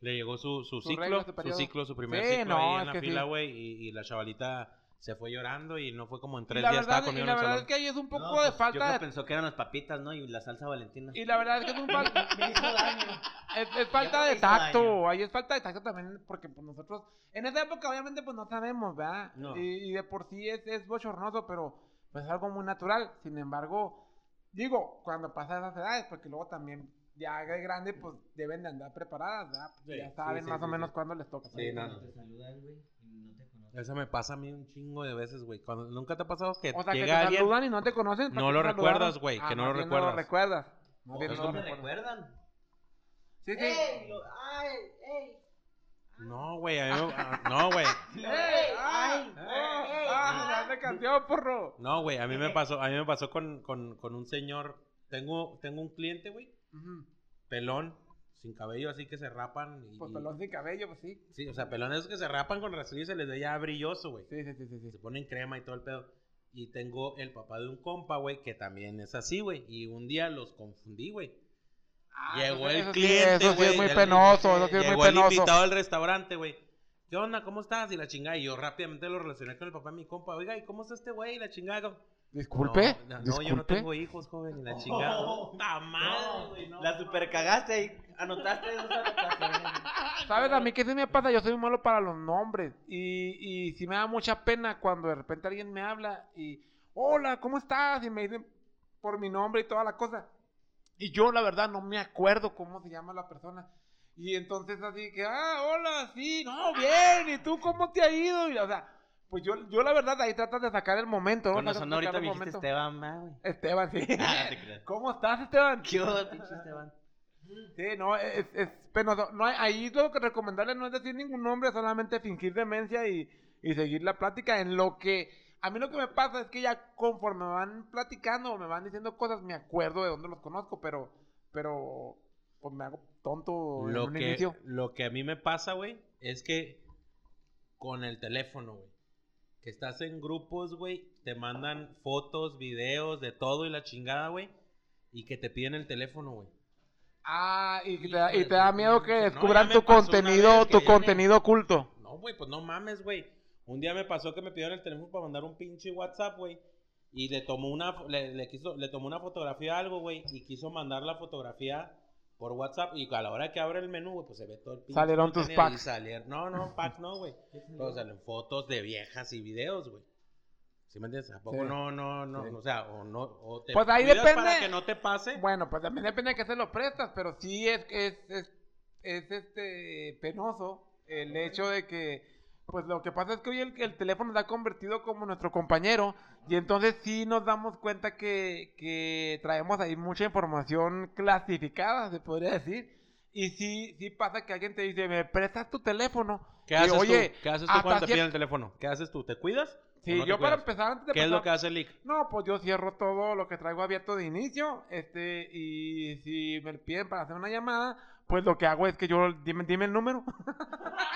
Le llegó su, su Su ciclo, regla, su su ciclo, su primer Sí, ciclo no, ahí en la fila, sí. güey, y, y la chavalita se fue llorando y no fue como en Y tres la días verdad, estaba y la verdad es que ahí es un poco No, de pues, Yo falta creo de... pensó que eran las papitas, ¿no? Y la salsa valentina. Y la verdad es que es un falta... [LAUGHS] Me hizo daño. Es, es falta de tacto, daño. ahí es falta de tacto también, porque pues nosotros, en esa época obviamente pues no sabemos, ¿verdad? No. Y, y de por sí es, es bochornoso, pero pues es algo muy natural. Sin embargo, digo, cuando pasa esas edades, porque luego también ya de grande pues deben de andar preparadas, ¿verdad? Sí, ya saben sí, sí, más o sí, menos sí. cuándo les toca. Sí, no. Cuando te saludan, güey, y no te conocen. Eso me pasa a mí un chingo de veces, güey. Cuando, ¿Nunca te ha pasado que O sea, que te llega alguien? saludan y no te conocen. ¿para No lo recuerdas, güey, que no lo recuerdas. No lo recuerdas. No lo me recuerdan. Sí, sí. ¡Ey! Lo- ¡Ay! ¡Ey! No, güey, a mí me- ah, no, güey. [LAUGHS] ¡Ah! ¡La canción, porro! No, güey, a mí me pasó, a mí me pasó con, con, con un señor. Tengo, tengo un cliente, güey, Ujú. pelón, sin cabello, así que se rapan. Y, Pues pelón sin cabello, pues sí. Sí, o sea, pelones que se rapan con rastrillo y se les ve ya brilloso, güey. Sí, sí, sí, sí. sí. Se ponen crema y todo el pedo. Y tengo el papá de un compa, güey, que también es así, güey. Y un día los confundí, güey. Ah, Llegó el cliente, eso sí güey. es muy el- penoso, eso sí es Llegó muy el penoso. invitado del restaurante, güey. ¿Qué onda? ¿Cómo estás? Y la chingada. Y yo rápidamente lo relacioné con el papá de mi compa. Oiga, ¿y cómo está este güey? Y la chingada. Disculpe, No, no, disculpe. yo no tengo hijos, joven. Y la chingada. No. La super cagaste y anotaste esas anotaciones. ¿Sabes? A mí qué se me pasa, yo soy muy malo para los nombres. Y, y sí me da mucha pena cuando de repente alguien me habla y, hola, ¿cómo estás? Y me dicen por mi nombre y toda la cosa. Y yo, la verdad, no me acuerdo cómo se llama la persona. Y entonces así que, ah, hola, sí, no, bien, ¿y tú cómo te ha ido? Y, o sea, pues yo, yo la verdad ahí tratas de sacar el momento, ¿no? Con razón ahorita me dijiste momento. Esteban, ma, güey. Esteban, sí. [LAUGHS] Ah, te. ¿Cómo estás, Esteban? ¿Qué hubo, pinche Esteban? Sí, no, es, es penoso. No hay, ahí lo que recomendarle no es decir ningún nombre, solamente fingir demencia y, y seguir la plática. En lo que, a mí lo que me pasa es que ya conforme me van platicando o me van diciendo cosas, me acuerdo de dónde los conozco, pero, pero, pues me hago tonto en un que, inicio. lo que a mí me pasa, güey, es que con el teléfono, güey, que estás en grupos, güey, te mandan fotos, videos, de todo y la chingada, güey, y que te piden el teléfono, güey. Ah, y, te, da- y de te da tu miedo que descubran tu contenido, tu me- contenido oculto. No, güey, pues no mames, güey. Un día me pasó que me pidieron el teléfono para mandar un pinche WhatsApp, güey. Y le tomó una le, le quiso le tomó una fotografía a algo, güey, y quiso mandar la fotografía por WhatsApp y a la hora que abre el menú, güey, pues se ve todo el pinche Salieron tus packs. salieron- no, no, [LAUGHS] packs no, güey. Pero salen fotos de viejas y videos, güey. ¿Sí me entiendes? ¿A poco Sí. no, no, no, Sí. o sea, o no, o te Pues ahí depende. para que no te pase? Bueno, pues también depende de que se lo prestas, pero sí es, es, es, es, este penoso el hecho de que, pues lo que pasa es que hoy el, el teléfono se ha convertido como nuestro compañero y entonces sí nos damos cuenta que, que traemos ahí mucha información clasificada, se podría decir. Y sí, sí pasa que alguien te dice, me prestas tu teléfono. ¿Qué Y, haces oye, tú? ¿Qué haces tú cuando te piden el teléfono? ¿Qué haces tú? ¿Te cuidas? Sí, ¿O no te yo para empezar antes de ¿Qué es lo que hace Lick? no, pues yo cierro todo lo que traigo abierto de inicio, este, y si me piden para hacer una llamada, pues lo que hago es que yo, dime, dime el número. [LAUGHS]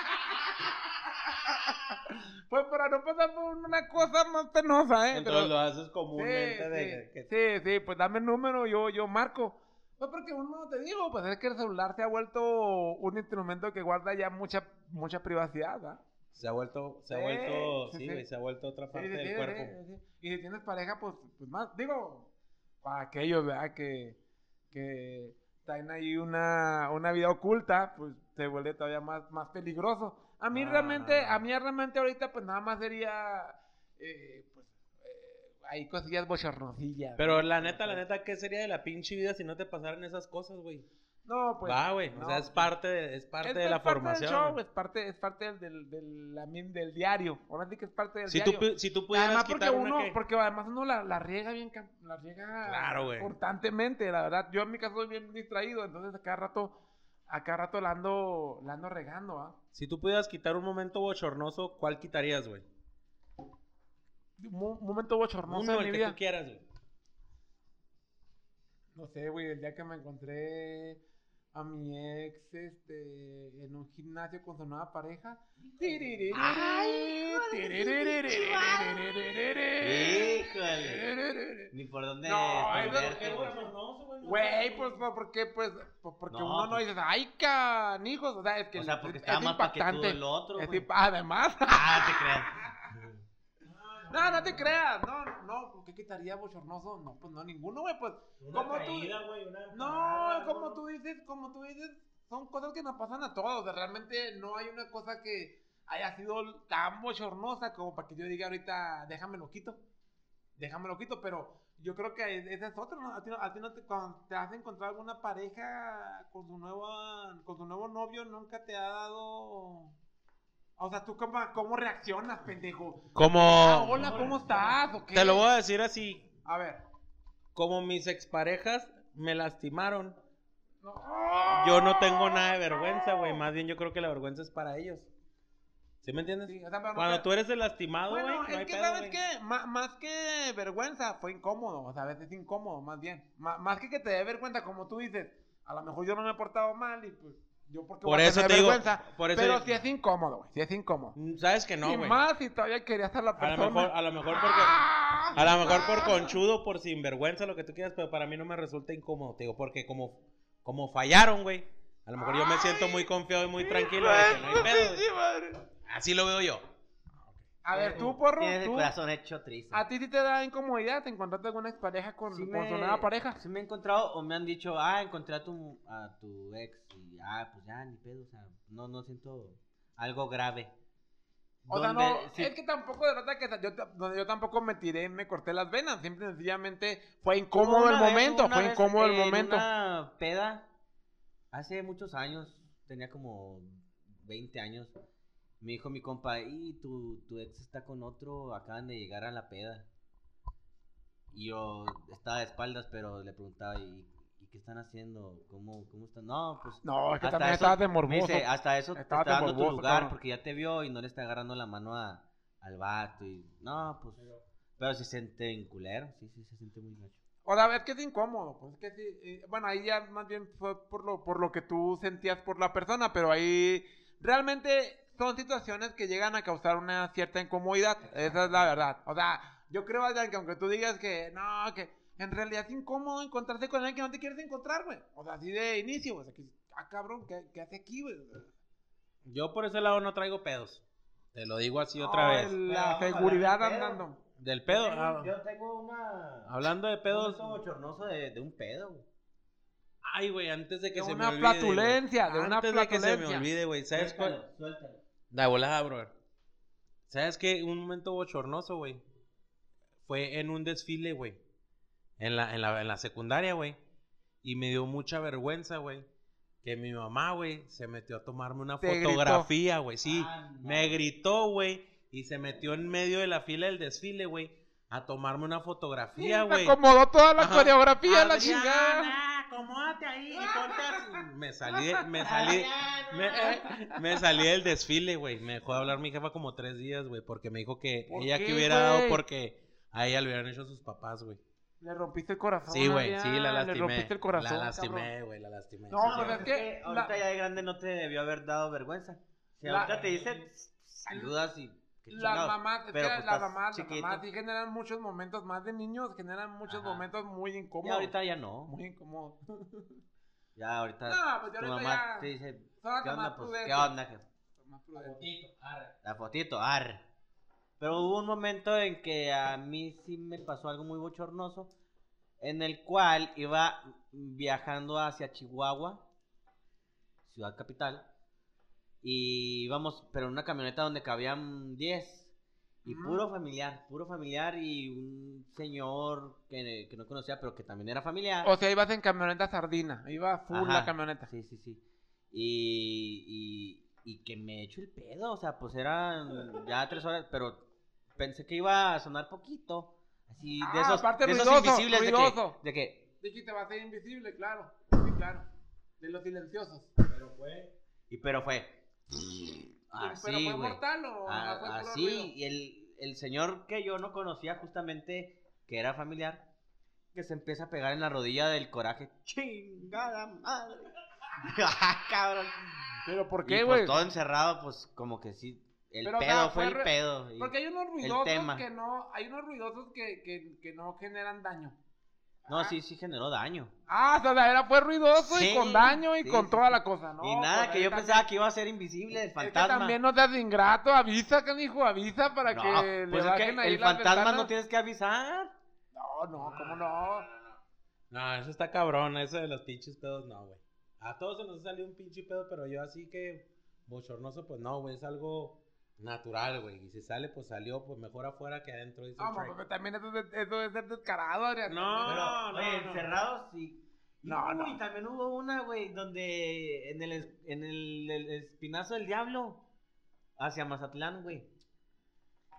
pues para no pasar por una cosa más penosa, ¿eh? Entonces Pero- lo haces sí, comúnmente de sí, que sí, sí, pues dame el número, yo, yo marco. Pues porque uno, te digo, pues es que el celular se ha vuelto un instrumento que guarda ya mucha, mucha privacidad, ¿verdad? se ha vuelto, se ha Sí, vuelto, sí, sí, sí. se ha vuelto otra Sí, parte sí, del sí, cuerpo. sí, sí. Y si tienes pareja, pues, pues más, digo, para aquellos, ¿verdad? Que, que traen ahí una, una vida oculta, pues se vuelve todavía más, más peligroso. A mí Ah. realmente, a mí realmente ahorita, pues nada más sería, eh, pues, eh, ahí cosillas bochornosillas. Pero la neta, la neta, ¿qué sería de la pinche vida si no te pasaran esas cosas, güey? No, pues. Va, güey, no, o sea, es pues, parte de, es parte es- de es la parte formación. Del show, es parte, es parte del, del, diario. Ahora sí que es parte del si, tú, diario. pu- si tú pudieras además porque uno, que... porque además uno la, la riega bien, la riega Claro, constantemente, la verdad. Yo en mi caso soy bien distraído, entonces a cada rato, a cada rato la ando, la ando regando, ¿ah? Si tú pudieras quitar un momento bochornoso, ¿cuál quitarías, güey? Un mo- un momento bochornoso Uno, de el mi que vida. tú quieras, güey. No sé, güey, el día que me encontré a mi ex, este, en un gimnasio con su nueva pareja. Híjole. Ni por dónde No, es güey. Güey, pues, pues, porque, pues, pues, porque No, uno no pues- dice, ay, canijos, o sea, es que O sea, es- porque es estaba más impactante. el otro, Es güey. imp- además, Ah, te creas. No, no te creas, no, no, ¿por qué quitaría bochornoso? No, pues no, ninguno, güey, pues, como tú, no, como tú dices, como tú dices, son cosas que nos pasan a todos, o sea, realmente no hay una cosa que haya sido tan bochornosa como para que yo diga ahorita, déjame lo quito, déjame lo quito, pero yo creo que ese es otro, ¿no? A ti, no- a ti no te, cuando te has encontrado alguna pareja con su nueva, con su nuevo novio, nunca te ha dado... O sea, ¿tú cómo, cómo reaccionas, pendejo? Como... Ah, hola, ¿cómo estás? ¿O qué? Te lo voy a decir así. A ver. Como mis exparejas me lastimaron, No. yo no tengo nada de vergüenza, güey. Más bien yo creo que la vergüenza es para ellos. ¿Sí me entiendes? Sí, o sea, pero Cuando tú eres el lastimado, güey, Bueno, no es que, pedo, ¿sabes güey. qué? Má- más que vergüenza, fue incómodo. O sea, a veces incómodo, más bien. Má- más que que te dé vergüenza, como tú dices, a lo mejor yo no me he portado mal y pues Yo porque Por voy a eso tener te digo, vergüenza. por eso pero si es incómodo, güey. Si es incómodo. Mm, ¿Sabes que no, y güey? más si todavía querías a la A persona. lo mejor, a lo mejor porque... ¡Ah! A lo mejor por conchudo, por sinvergüenza, lo que tú quieras, pero para mí no me resulta incómodo, te digo, porque como, como fallaron, güey, a lo mejor yo me siento muy confiado y muy tranquilo de que no hay pedo. Así lo veo yo. A ver, tú, porro, Tienes el tú. corazón hecho triste. ¿A ti sí te da incomodidad? ¿Te encontraste alguna expareja con, Sí con me- tu nueva pareja? Sí me he encontrado o me han dicho, ah, encontré a tu, a tu ex y, ah, pues ya, ni pedo, o sea, no, no siento algo grave. O sea, no, sí- es que tampoco de verdad que yo, yo tampoco me tiré, me corté las venas. Simple sencillamente fue incómodo el vez, momento, fue vez incómodo el en momento. una peda, hace muchos años, tenía como 20 años, me dijo mi compa, y tu, tu ex está con otro, acaban de llegar a la peda. Y yo estaba de espaldas, pero le preguntaba, ¿y, y qué están haciendo? ¿Cómo, cómo están? No, pues... No, es que hasta también eso- estabas de me morboso. dice, hasta eso te está dando tu morboso, lugar cabrón. porque ya te vio y no le está agarrando la mano a, al vato. Y, no, pues... Pero se siente en culero, sí, sí, se siente muy gacho. O sea, es que es incómodo, pues es que sí. eh, bueno, ahí ya más bien fue por lo, por lo que tú sentías por la persona, pero ahí realmente son situaciones que llegan a causar una cierta incomodidad. Esa es la verdad. O sea, yo creo, Adrián, que aunque tú digas que no, que en realidad es incómodo encontrarse con alguien que no te quieres encontrar, güey. O sea, así de inicio, güey. O sea, que, ah, cabrón, ¿qué, qué hace aquí, güey? Yo por ese lado no traigo pedos. Te lo digo así otra vez. Pero La seguridad andando. Del pedo. Yo tengo- ah, Yo tengo una... hablando de pedos. Un bochornoso de, de un pedo, güey. Ay, güey, antes de que De se una me olvide. güey. flatulencia, de una Antes de que se me olvide, güey. ¿Sabes cuál? Suéltalo, suéltalo. De volada, bro. ¿Sabes qué? Un momento bochornoso, güey. Fue en un desfile, güey. En la, en la, en la secundaria, güey. Y me dio mucha vergüenza, güey. Que mi mamá, güey, se metió a tomarme una Te fotografía, güey. Sí, Ah, no. me gritó, güey. Y se metió en medio de la fila del desfile, güey. A tomarme una fotografía, güey. acomodó toda la Ajá. coreografía, la Adriana, chingada. Acomódate ahí y ponte. Me salí, de- me salí, [LAUGHS] me, me salí del desfile, güey. Me dejó de hablar mi jefa como tres días, güey, porque me dijo que ¿Por ella qué, que hubiera dado güey? porque a ella le hubieran hecho sus papás, güey. Le rompiste el corazón. Sí, güey, sí, la lastimé. Le rompiste el corazón. la lastimé, güey, la lastimé. No, sí, pues sí, es que ahorita la- ya de grande no te debió haber dado vergüenza. Si La- ahorita te dicen, [LAUGHS] saludas y... Las mamás, es Pero, que pues, las mamás, las mamás sí generan muchos momentos más de niños, generan muchos Ajá. momentos muy Y incómodos. ahorita ya no. Muy incómodos. [LAUGHS] Ya ahorita No, pues ya tu ahorita mamá ya te dice, ¿qué onda? Pues. ¿qué onda? jefe? Más prudentes. La fotito, ar. Pero hubo un momento en que a mí sí me pasó algo muy bochornoso, en el cual iba viajando hacia Chihuahua, ciudad capital, y íbamos, pero en una camioneta donde cabían 10, y puro familiar, puro familiar, y un señor que, que no conocía, pero que también era familiar. O sea, ibas en camioneta sardina. Iba full Ajá, la camioneta. Sí, sí, sí. Y, y, y que me echo el pedo, o sea, pues eran ya tres horas, pero pensé que iba a sonar poquito. Así, de Ah, esos, aparte de esos ruidoso, invisibles de que, ruidoso. de que, Dijiste, va a ser invisible, claro. Sí, claro. De los silenciosos. y pero fue, ¿Pero así, fue güey. mortal o A- no fue así, ruido? y el, el señor que yo no conocía justamente, que era familiar, que se empieza a pegar en la rodilla del coraje. Chingada madre. [LAUGHS] Ah, Cabrón. ¿Pero por Y qué, pues güey? todo encerrado, pues como que sí. El Pero, o pedo sea, fue fue el pedo. Porque hay unos ruidosos que no, hay unos ruidosos que, que, que no generan daño. No, Ah. sí, sí generó daño. Ah, o sea, era fue ruidoso y con daño y sí, con sí, toda la cosa, ¿no? y nada, pues que yo también- pensaba que iba a ser invisible el Es que fantasma. también no seas ingrato, avisa, canijo, avisa para no, que le pues es que ahí el las fantasma ventanas. no tienes que avisar. No, no, ¿cómo no? No, eso está cabrón, eso de los pinches pedos, no, güey. A todos se nos ha salido un pinche pedo, pero yo así que bochornoso, pues no, güey, es algo natural, güey. Y si sale, pues salió, pues mejor afuera que adentro, dice No, pero también eso, es de- eso es ser descarado, Adrián. No, Pero, no, oye, no. encerrados sí. Y, No, no. también hubo una, güey, donde en el, en el, el espinazo del diablo, hacia Mazatlán, güey.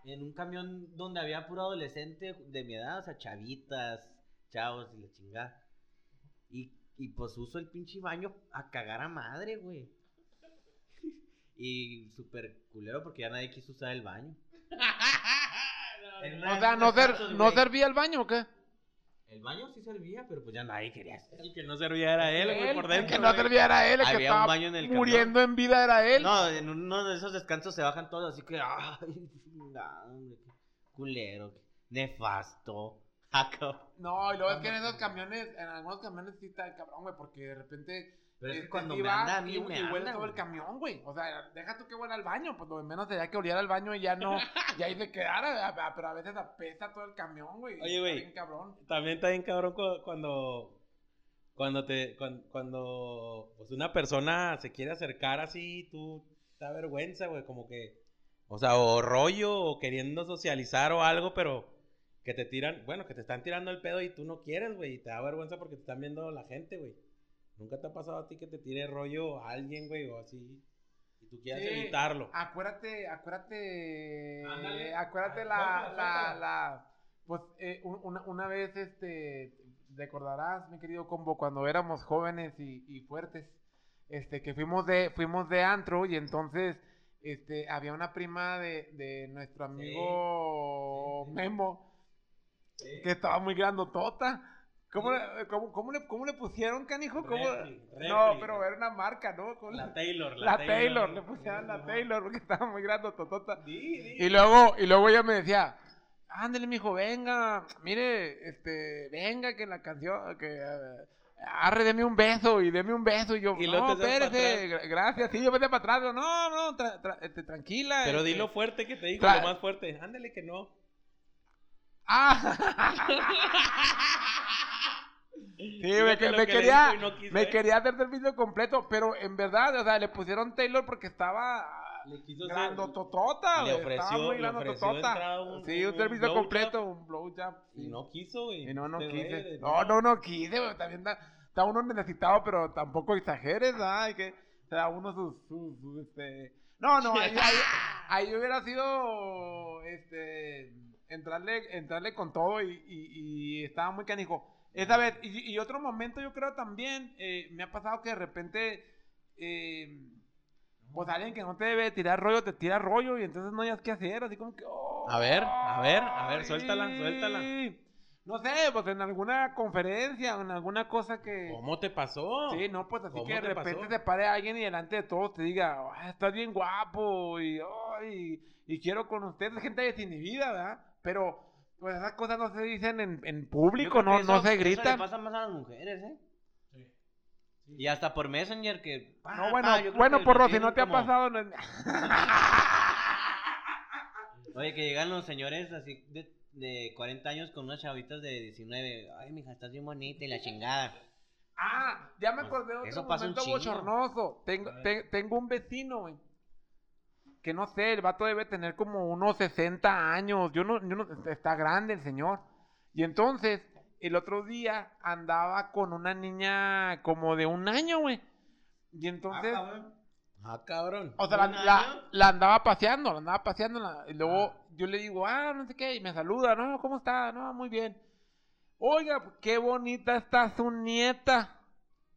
En un camión donde había puro adolescente de mi edad, o sea, chavitas, chavos y la chingada. Y, y pues uso el pinche baño a cagar a madre, güey. Y súper culero porque ya nadie quiso usar el baño. [LAUGHS] O sea, ¿no, ser, ¿no servía el baño o qué? El baño sí servía, pero pues ya nadie quería hacer. El que no servía era él, güey, por el dentro. que no servía era él, el que Había un estaba baño en el camión. muriendo en vida era él. No, en uno de esos descansos se bajan todos, así que, ay, [LAUGHS] qué culero, nefasto. [LAUGHS] Jaco. No, y luego es que en esos camiones, en algunos camiones sí está el cabrón, güey, porque de repente. Pero es que este, cuando me anda a mí, y, me y huele anda, todo el camión, güey. O sea, deja tú que huele al baño, pues lo de menos sería que oliera al baño y ya no, [LAUGHS] y ahí se quedara, a- a- pero a veces apesta todo el camión, güey. Oye, está güey. bien cabrón. También está bien cabrón cu- cuando. Cuando te. Cuando, cuando pues una persona se quiere acercar así, tú. Te da vergüenza, güey. Como que. O sea, o rollo, o queriendo socializar o algo, pero. Que te tiran. Bueno, que te están tirando el pedo y tú no quieres, güey. Y te da vergüenza porque te están viendo la gente, güey. ¿Nunca te ha pasado a ti que te tire rollo a alguien, güey? O así. Y tú quieras Sí. evitarlo. Acuérdate, acuérdate, Ándale. acuérdate Ah, la, la, la, pues eh, un- una, una vez, este, recordarás, mi querido combo, cuando éramos jóvenes y, y fuertes, este, que fuimos de, fuimos de antro y entonces, este, había una prima de, de nuestro amigo Sí, sí. Memo, que estaba muy grandotota. ¿Cómo, le, cómo, cómo le, ¿Cómo le pusieron, canijo? ¿Cómo? Refri, no, pero era una marca, ¿no? ¿Cómo La Taylor. la Taylor, le pusieron la. Taylor porque estaba muy grande, totota. Di, di. Y luego, y luego ella me decía, ándale, mijo, venga, mire, este, venga, que la canción, que eh, arre, deme un beso y deme un beso. Y yo, Y no, te das pa' espérese, gra- gracias, sí, yo vete para atrás. Yo, no, no, tra- tra- este, tranquila. Pero este". dilo fuerte que te digo, lo más fuerte. Ándale que no. Ah. [LAUGHS] Sí, me, que- me que quería, y no me quería hacer servicio completo, pero en verdad, o sea, le pusieron Taylor porque estaba Le quiso grandototota, le ofreció- estaba muy le ofreció entrar un- Sí, un un servicio completo, un blowjob. Y sí. no quiso, güey. Y no, no Este quise. de- No, no, no quise, güey. También está, está uno necesitado, pero tampoco exageres, ¿ah? Hay que se da uno sus, sus, sus, este... No, no, ahí, ahí, [LAUGHS] ahí hubiera sido, este, entrarle, entrarle con todo y, y, y estaba muy canijo. Esa vez, y, y otro momento yo creo también, eh, me ha pasado que de repente, eh, pues alguien que no te debe tirar rollo, te tira rollo y entonces no hayas qué hacer, así como que... oh, A ver, a ver, a ver, suéltala, suéltala. No sé, pues en alguna conferencia en alguna cosa que... ¿Cómo te pasó? Sí, no, pues así ¿Cómo que de te repente pasó? se pare alguien y delante de todos te diga, "Ah, estás bien guapo y, ay, y quiero con usted, es gente desinhibida, ¿verdad? Pero pues esas cosas no se dicen en, en público, no, no eso- se Eso gritan. le pasa más a las mujeres, ¿eh? Y hasta por Messenger que... pa, No, bueno, pa, bueno, que porro, si no te ha pasado, no es- [LAUGHS] Oye, que llegan los señores así de, de 40 años con unas chavitas de 19. Ay, mija, estás bien bonita y la chingada. Ah, ya me acordé de otro Eso pasa un momento bochornoso. Tengo, te- tengo un vecino, güey. Que no sé, el vato debe tener como unos 60 años. Yo no, yo no, está grande el señor. Y entonces, el otro día andaba con una niña como de un año, güey. Y entonces, Ah, cabrón. o sea, la, la andaba paseando, la andaba paseando. la- y luego Ah. yo le digo, ah, no sé qué, y me saluda, no, ¿cómo está? No, muy bien. Oiga, qué bonita está su nieta.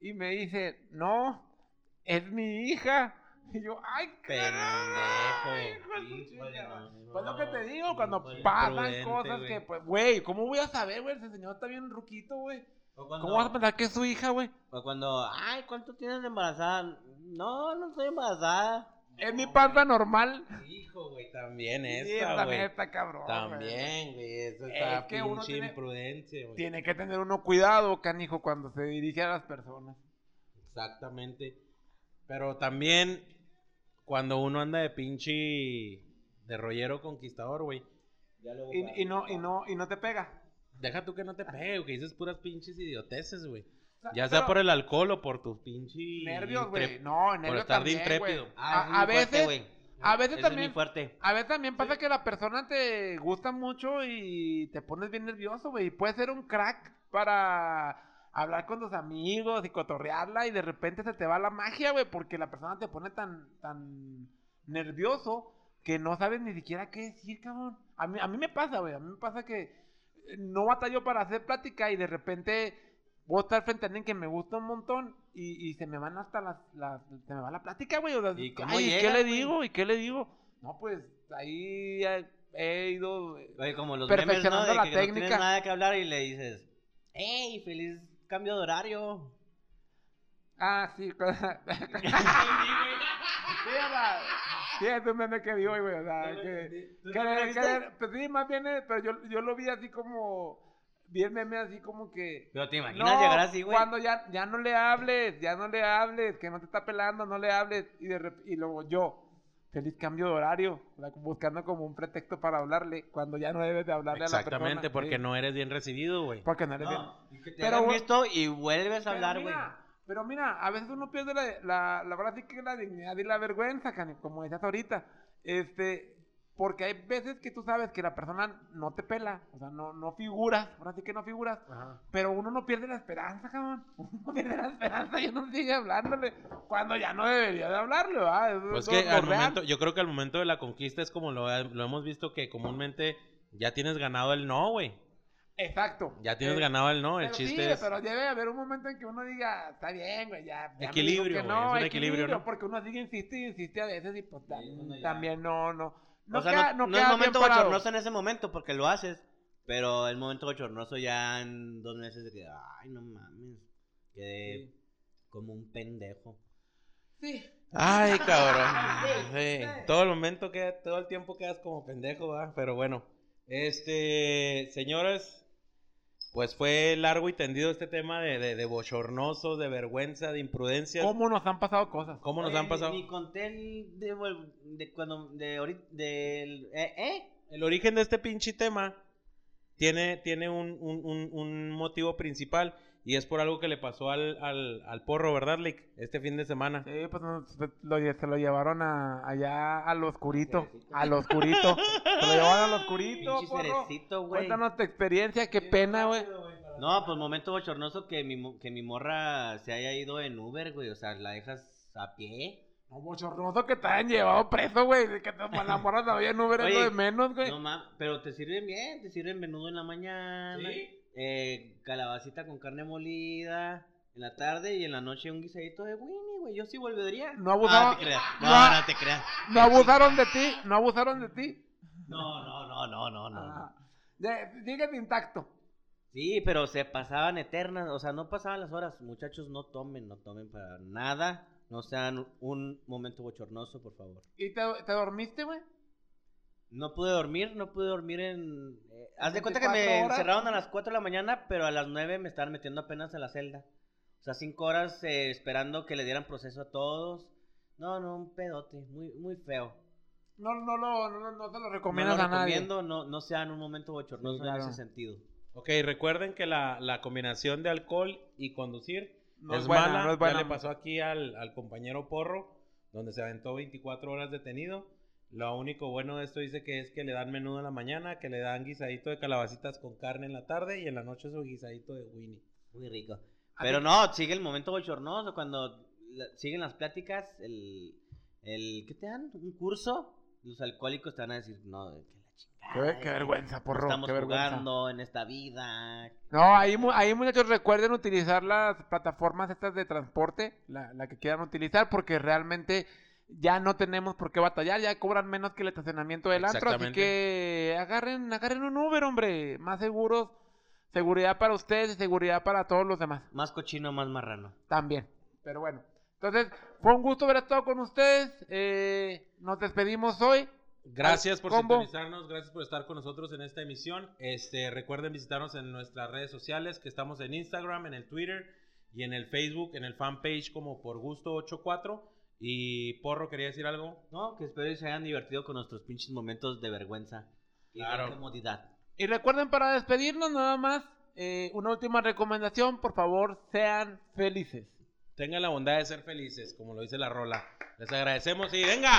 Y me dice, no, es mi hija. Y yo, ay, carajo, Pendejo. hijo de su Híjole, chingada". no, Pues lo que te digo, cuando pasan cosas que, pues, güey, ¿cómo voy a saber, güey? Ese señor está bien ruquito, güey. Cuando, ¿Cómo vas a pensar que es su hija, güey? o cuando, ay, ¿cuánto tienes de embarazada? No, no estoy embarazada. Es mi panza normal. Hijo, güey, también Sí, esa, también güey. está cabrón. También, güey. Eso Es está que uno pinche tiene- imprudencia, güey. Tiene que tener uno cuidado, canijo, cuando se dirige a las personas. Exactamente. Pero también, cuando uno anda de pinche. de rollero conquistador, güey. Y, y no, y no, y no te pega. Deja tú que no te pegue, que dices puras pinches idioteces, güey. Ya sea por el alcohol o por tus pinches. nervios, güey. No, nervios estar de también, güey. intrépido. Ah, A, es a muy fuerte, veces, güey. a veces también, es muy fuerte. a veces también pasa que la persona te gusta mucho y te pones bien nervioso, güey. Y puede ser un crack para hablar con tus amigos y cotorrearla y de repente se te va la magia, güey, porque la persona te pone tan, tan nervioso que no sabes ni siquiera qué decir, cabrón. A mí, a mí me pasa, güey. A mí me pasa que eh, no batallo para hacer plática y de repente voy a estar frente a alguien que me gusta un montón y, y se me van hasta las, las- se me va la plática, güey. o sea, ¿Y cómo ay, ¿y ¿Qué le güey? digo? ¿Y qué le digo? No, pues ahí he, ido. eh, Oye, como los memes, ¿no? Perfeccionando De la que no técnica. tienes nada que hablar y le dices, ¡Ey! ¡Feliz cambio de horario! Ah, sí. con- Sí, es un meme que vi hoy, güey. O sea, que, ¿Tú que- que- pues sí, más bien, eh, pero yo, yo lo vi así como. Vi el meme así como que. Pero te imaginas No, llegar así, güey. cuando ya, ya no le hables, ya no le hables, que no te está pelando, no le hables. Y, de rep- y luego yo, feliz cambio de horario, buscando como un pretexto para hablarle, cuando ya no debes de hablarle a la persona. Exactamente, porque sí, no eres bien recibido, güey. Porque no eres bien. Y que te Pero, visto y vuelves a Pero hablar, güey. mira, Pero mira, a veces uno pierde la, la, la verdad sí que la dignidad y la vergüenza, Cani, como decías ahorita. Este, porque hay veces que tú sabes que la persona no te pela, o sea, no, no figuras, ahora sí que no figuras. Ajá. Pero uno no pierde la esperanza, cabrón. [LAUGHS] Uno no pierde la esperanza y uno sigue hablándole cuando ya no debería de hablarle, ¿verdad? Eso Pues es que al momento, yo creo que al momento de la conquista es como lo, lo hemos visto que comúnmente ya tienes ganado el no, güey. Exacto. Ya tienes Eh, ganado el no, el chiste sí, es... pero debe haber un momento en que uno diga, está bien, güey, ya. ya Equilibrio, güey, es un equilibrio, ¿no? Porque uno sigue insiste y insiste a veces y pues también no, no. No, o sea, queda, no, no no queda es momento bochornoso en ese momento porque lo haces. Pero el momento bochornoso ya en dos meses de que, ay, no mames. Quedé como un pendejo. Sí. Ay, [LAUGHS] cabrón. Sí, Todo el momento queda, todo el tiempo quedas como pendejo, ¿va? Pero bueno. Este, señores, pues fue largo y tendido este tema de, de, de bochornosos, de vergüenza, de imprudencias. ¿Cómo nos han pasado cosas? ¿Cómo nos han pasado? Ni conté el de, cuando, de ahorita, del, eh, ¿eh? El origen de este pinche tema tiene, tiene un, un, un, un motivo principal y es por algo que le pasó al, al, al porro, ¿verdad, Lick? Este fin de semana. Sí, pues se lo, lle- se lo llevaron a, allá al oscurito. Al oscurito. se lo llevaron al oscurito, Pinche porro. cerecito, güey. Cuéntanos tu experiencia, qué pena, güey. No, pues momento bochornoso que mi, mo- que mi morra se haya ido en Uber, güey. O sea, la dejas a pie. No, bochornoso que te hayan llevado preso, güey. Que te la morra todavía en Uber es lo de menos, güey. No mames, pero te sirven bien, te sirven menudo en la mañana. Eh, calabacita con carne molida en la tarde y en la noche un guisadito de Winnie, güey. Yo sí volvería. No abusaron- Ah, te creas. No, no- no, te creas. No abusaron de ti, no abusaron de ti. No, no, no, no, no, no. Ah, intacto. Sí, pero se pasaban eternas, o sea, no pasaban las horas. Muchachos, no tomen, no tomen para nada. No sean un momento bochornoso, por favor. ¿Y te, te dormiste, güey? No pude dormir, no pude dormir en... eh, haz de cuenta que 24 me horas. encerraron a las 4 de la mañana, pero a las 9 me estaban metiendo apenas a la celda. O sea, 5 horas eh, esperando que le dieran proceso a todos. No, no, un pedote, muy, muy feo. No, no, lo, no, no te lo No recomiendas lo a nadie. recomiendo, no, no sean un momento bochornoso Sí, claro. en ese sentido. Ok, recuerden que la, la combinación de alcohol y conducir No es, es buena, mala. no es buena. Ya le pasó aquí al, al compañero Porro, donde se aventó 24 horas detenido. Lo único bueno de esto dice que es que le dan menudo en la mañana, que le dan guisadito de calabacitas con carne en la tarde y en la noche su guisadito de Winnie. Muy rico. Pero no, sigue el momento bochornoso cuando la- siguen las pláticas, el, el, ¿qué te dan? ¿Un curso? Los alcohólicos te van a decir, no, que la Qué, chingada. qué vergüenza, no porro. Estamos qué vergüenza. jugando en esta vida. No, ahí, mu- ahí muchachos recuerden utilizar las plataformas estas de transporte, la, la que quieran utilizar, porque realmente ya no tenemos por qué batallar, ya cobran menos que el estacionamiento del antro, así que agarren, agarren un Uber, hombre, más seguros, seguridad para ustedes y seguridad para todos los demás Más cochino, más marrano. también. Pero bueno, entonces fue un gusto haber estado con ustedes, eh, nos despedimos hoy. Gracias por combo. sintonizarnos, gracias por estar con nosotros en esta emisión. Este, recuerden visitarnos en nuestras redes sociales, que estamos en Instagram, en el Twitter y en el Facebook, en el fanpage como por gusto 84. Y Porro, ¿quería decir algo? No, que espero que se hayan divertido con nuestros pinches momentos de vergüenza y Claro. de incomodidad. Y recuerden para despedirnos nada más, eh, una última recomendación, por favor, sean felices. Tengan la bondad de ser felices, como lo dice la rola. Les agradecemos y venga.